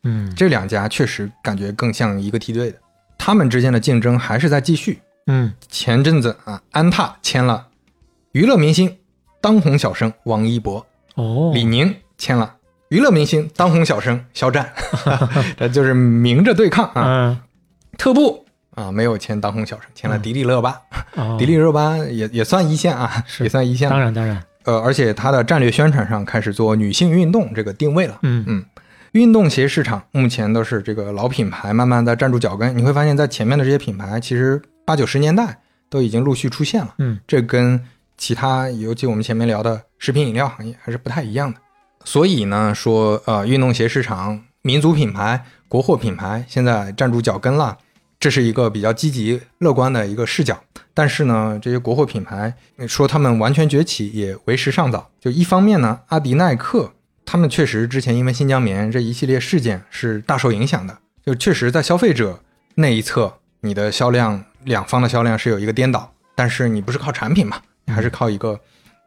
嗯这两家确实感觉更像一个梯队的。他们之间的竞争还是在继续。嗯前阵子啊，安踏签了娱乐明星当红小生王一博，哦，李宁签了娱乐明星当红小生肖战，这就是明着对抗啊。嗯特步啊没有签当红小生，签了迪丽热巴，哦迪丽热巴也也算一线啊，也算一线。当然当然。呃，而且它的战略宣传上开始做女性运动这个定位了。嗯嗯，运动鞋市场目前都是这个老品牌慢慢在站住脚跟。你会发现在前面的这些品牌，其实八九十年代都已经陆续出现了。嗯这跟其他，尤其我们前面聊的食品饮料行业还是不太一样的。所以呢，说呃，运动鞋市场民族品牌、国货品牌现在站住脚跟了，这是一个比较积极乐观的一个视角。但是呢，这些国货品牌说他们完全崛起也为时尚早。就一方面呢，阿迪耐克他们确实之前因为新疆棉这一系列事件是大受影响的，就确实在消费者那一侧，你的销量两方的销量是有一个颠倒，但是你不是靠产品嘛，你还是靠一个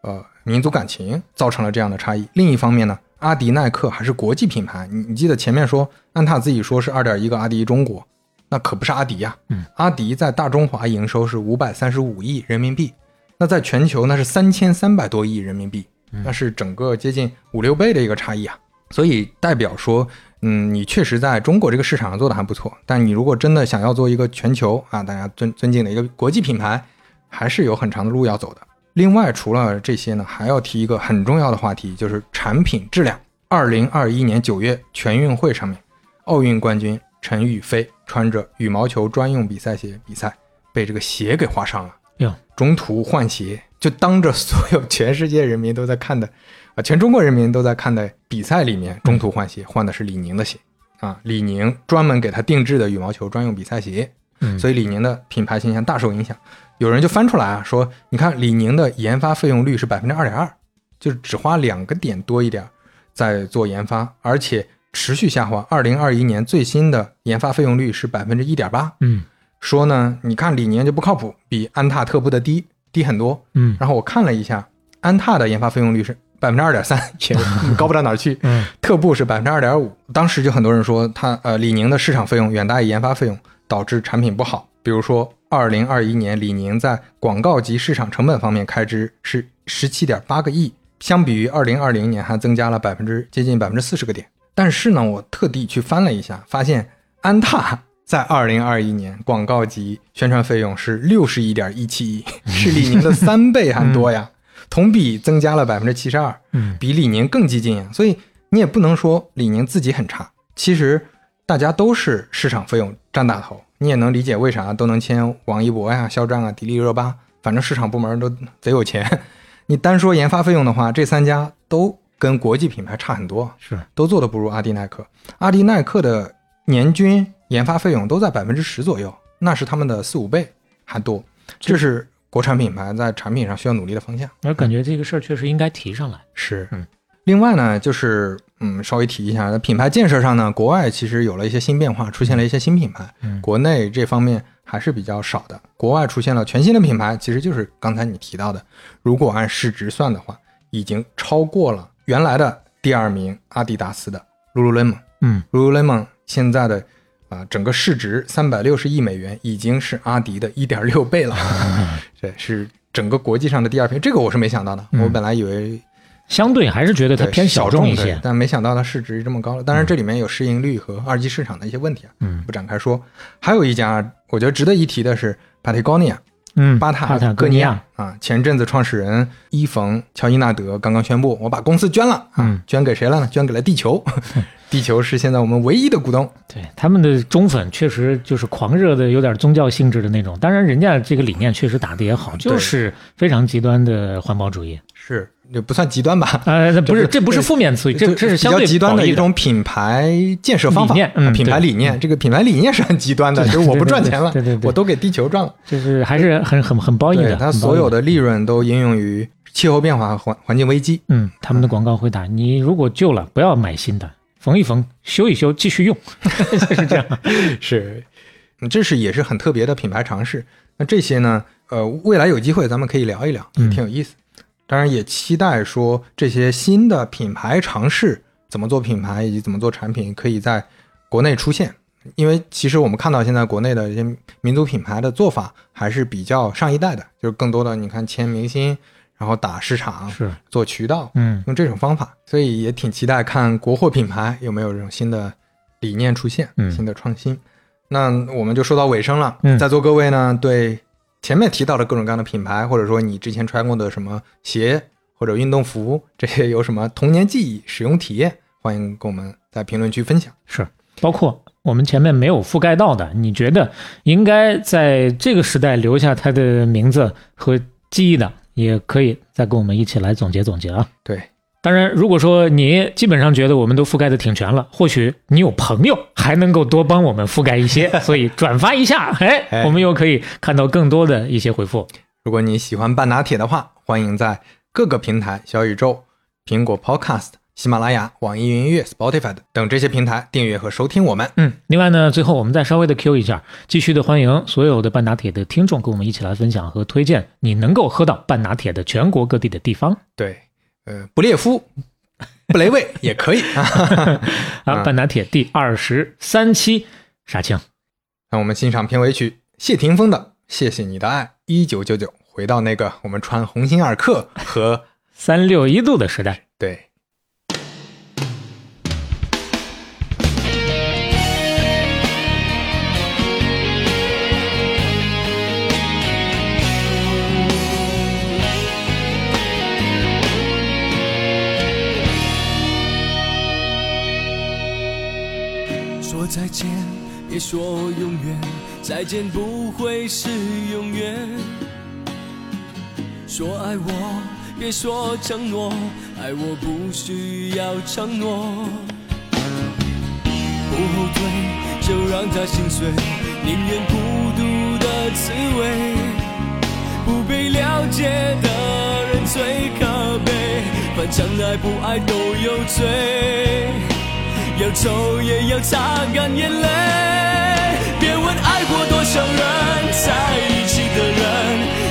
呃民族感情造成了这样的差异。另一方面呢，阿迪耐克还是国际品牌，你你记得前面说安踏自己说是二点一个阿迪中国，那可不是阿迪呀、嗯，阿迪在大中华营收是五百三十五亿人民币，那在全球那是三千三百多亿人民币，那是整个接近五六倍的一个差异啊。所以代表说，嗯，你确实在中国这个市场上做的还不错，但你如果真的想要做一个全球啊，大家尊尊敬的一个国际品牌，还是有很长的路要走的。另外，除了这些呢，还要提一个很重要的话题，就是产品质量。二零二一年九月全运会上面，奥运冠军陈雨菲穿着羽毛球专用比赛鞋比赛，被这个鞋给划伤了。哟，中途换鞋，就当着所有全世界人民都在看的，啊，全中国人民都在看的比赛里面，中途换鞋，换的是李宁的鞋，啊，李宁专门给他定制的羽毛球专用比赛鞋，嗯所以李宁的品牌形象大受影响。有人就翻出来啊，说你看李宁的研发费用率是百分之二点二，就是只花两个点多一点在做研发，而且持续下滑。二零二一年最新的研发费用率是百分之一点八，嗯说呢，你看李宁就不靠谱，比安踏、特步的低低很多。嗯然后我看了一下，安踏的研发费用率是百分之二点三，也高不到哪儿去。嗯特步是百分之二点五，当时就很多人说它呃李宁的市场费用远大于研发费用，导致产品不好。比如说，二零二一年李宁在广告及市场成本方面开支是十七点八个亿，相比于二零二零年还增加了百分之接近百分之四十个点。但是呢，我特地去翻了一下，发现安踏在二零二一年广告及宣传费用是六十一点一七亿，是李宁的三倍还多呀，同比增加了百分之七十二。嗯比李宁更激进呀，所以你也不能说李宁自己很差，其实大家都是市场费用占大头，你也能理解为啥都能签王一博呀、肖战啊、迪丽热巴，反正市场部门都贼有钱。你单说研发费用的话，这三家都跟国际品牌差很多，是都做的不如阿迪耐克。阿迪耐克的年均研发费用都在百分之十左右，那是他们的四五倍还多，这是国产品牌在产品上需要努力的方向。我感觉这个事儿确实应该提上来。是，嗯，另外呢，就是嗯，稍微提一下，在品牌建设上呢，国外其实有了一些新变化，出现了一些新品牌。嗯国内这方面还是比较少的。国外出现了全新的品牌，其实就是刚才你提到的，如果按市值算的话，已经超过了原来的第二名阿迪达斯的 Lululemon。嗯 Lululemon 现在的啊、整个市值三百六十亿美元，已经是阿迪的一点六倍了。这是整个国际上的第二名，这个我是没想到的。嗯我本来以为相对还是觉得它偏小众一些。但没想到它市值这么高了。当然，这里面有市盈率和二级市场的一些问题啊，嗯不展开说。还有一家我觉得值得一提的是 Patagonia 嗯，巴塔巴塔哥尼亚啊，前阵子创始人伊冯乔伊纳德刚刚宣布，我把公司捐了啊，嗯捐给谁了呢？捐给了地球，地球是现在我们唯一的股东。对他们的忠粉确实就是狂热的，有点宗教性质的那种。当然，人家这个理念确实打的也好，就是非常极端的环保主义。是，也不算极端吧？呃，那不是，这这不是负面词语，这这是相对比较极端的一种品牌建设方法，理念嗯啊品牌理念。这个品牌理念是很极端的，对就是我不赚钱了，对对对我都给地球赚了。就是还是很很很褒义的。对，它很褒义所有的利润都应用于气候变化和环环境危机。嗯，他们的广告会打，你如果旧了，不要买新的，缝一缝，修一修，继续用，就 是这样。是，嗯这是也是很特别的品牌尝试。那这些呢，呃，未来有机会咱们可以聊一聊，也嗯挺有意思。当然，也期待说这些新的品牌尝试怎么做品牌以及怎么做产品，可以在国内出现。因为其实我们看到现在国内的一些民族品牌的做法还是比较上一代的，就是更多的你看签明星，然后打市场，是，做渠道，嗯。用这种方法，所以也挺期待看国货品牌有没有这种新的理念出现，嗯。新的创新。那我们就说到尾声了，嗯。在座各位呢，对前面提到的各种各样的品牌，或者说你之前穿过的什么鞋或者运动服，这些有什么童年记忆、使用体验，欢迎跟我们在评论区分享。是，包括我们前面没有覆盖到的，你觉得应该在这个时代留下它的名字和记忆的，也可以再跟我们一起来总结总结啊。对，当然，如果说你基本上觉得我们都覆盖的挺全了，或许你有朋友还能够多帮我们覆盖一些，所以转发一下，哎，哎我们又可以看到更多的一些回复。如果你喜欢半拿铁的话，欢迎在各个平台，小宇宙、苹果 Podcast、喜马拉雅、网易云音乐、Spotify 等这些平台订阅和收听我们。嗯，另外呢，最后我们再稍微的 Q 一下，继续的欢迎所有的半打铁的听众跟我们一起来分享和推荐你能够喝到半打铁的全国各地的地方对，呃，不列夫、布雷卫 也可以啊。啊。半打铁第二十三期，杀青。让我们欣赏片尾曲谢霆锋的《谢谢你的爱》，一九九九，回到那个我们穿鸿星尔克和三六一度的时代，对。再见，别说永远，再见不会是永远。说爱我，别说承诺，爱我不需要承诺。不后退，就让它心碎，宁愿孤独的滋味。不被了解的人最可悲，反正爱不爱都有罪。要走也要擦干眼泪。别问爱过多少人，在一起的人，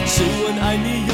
只问爱你有。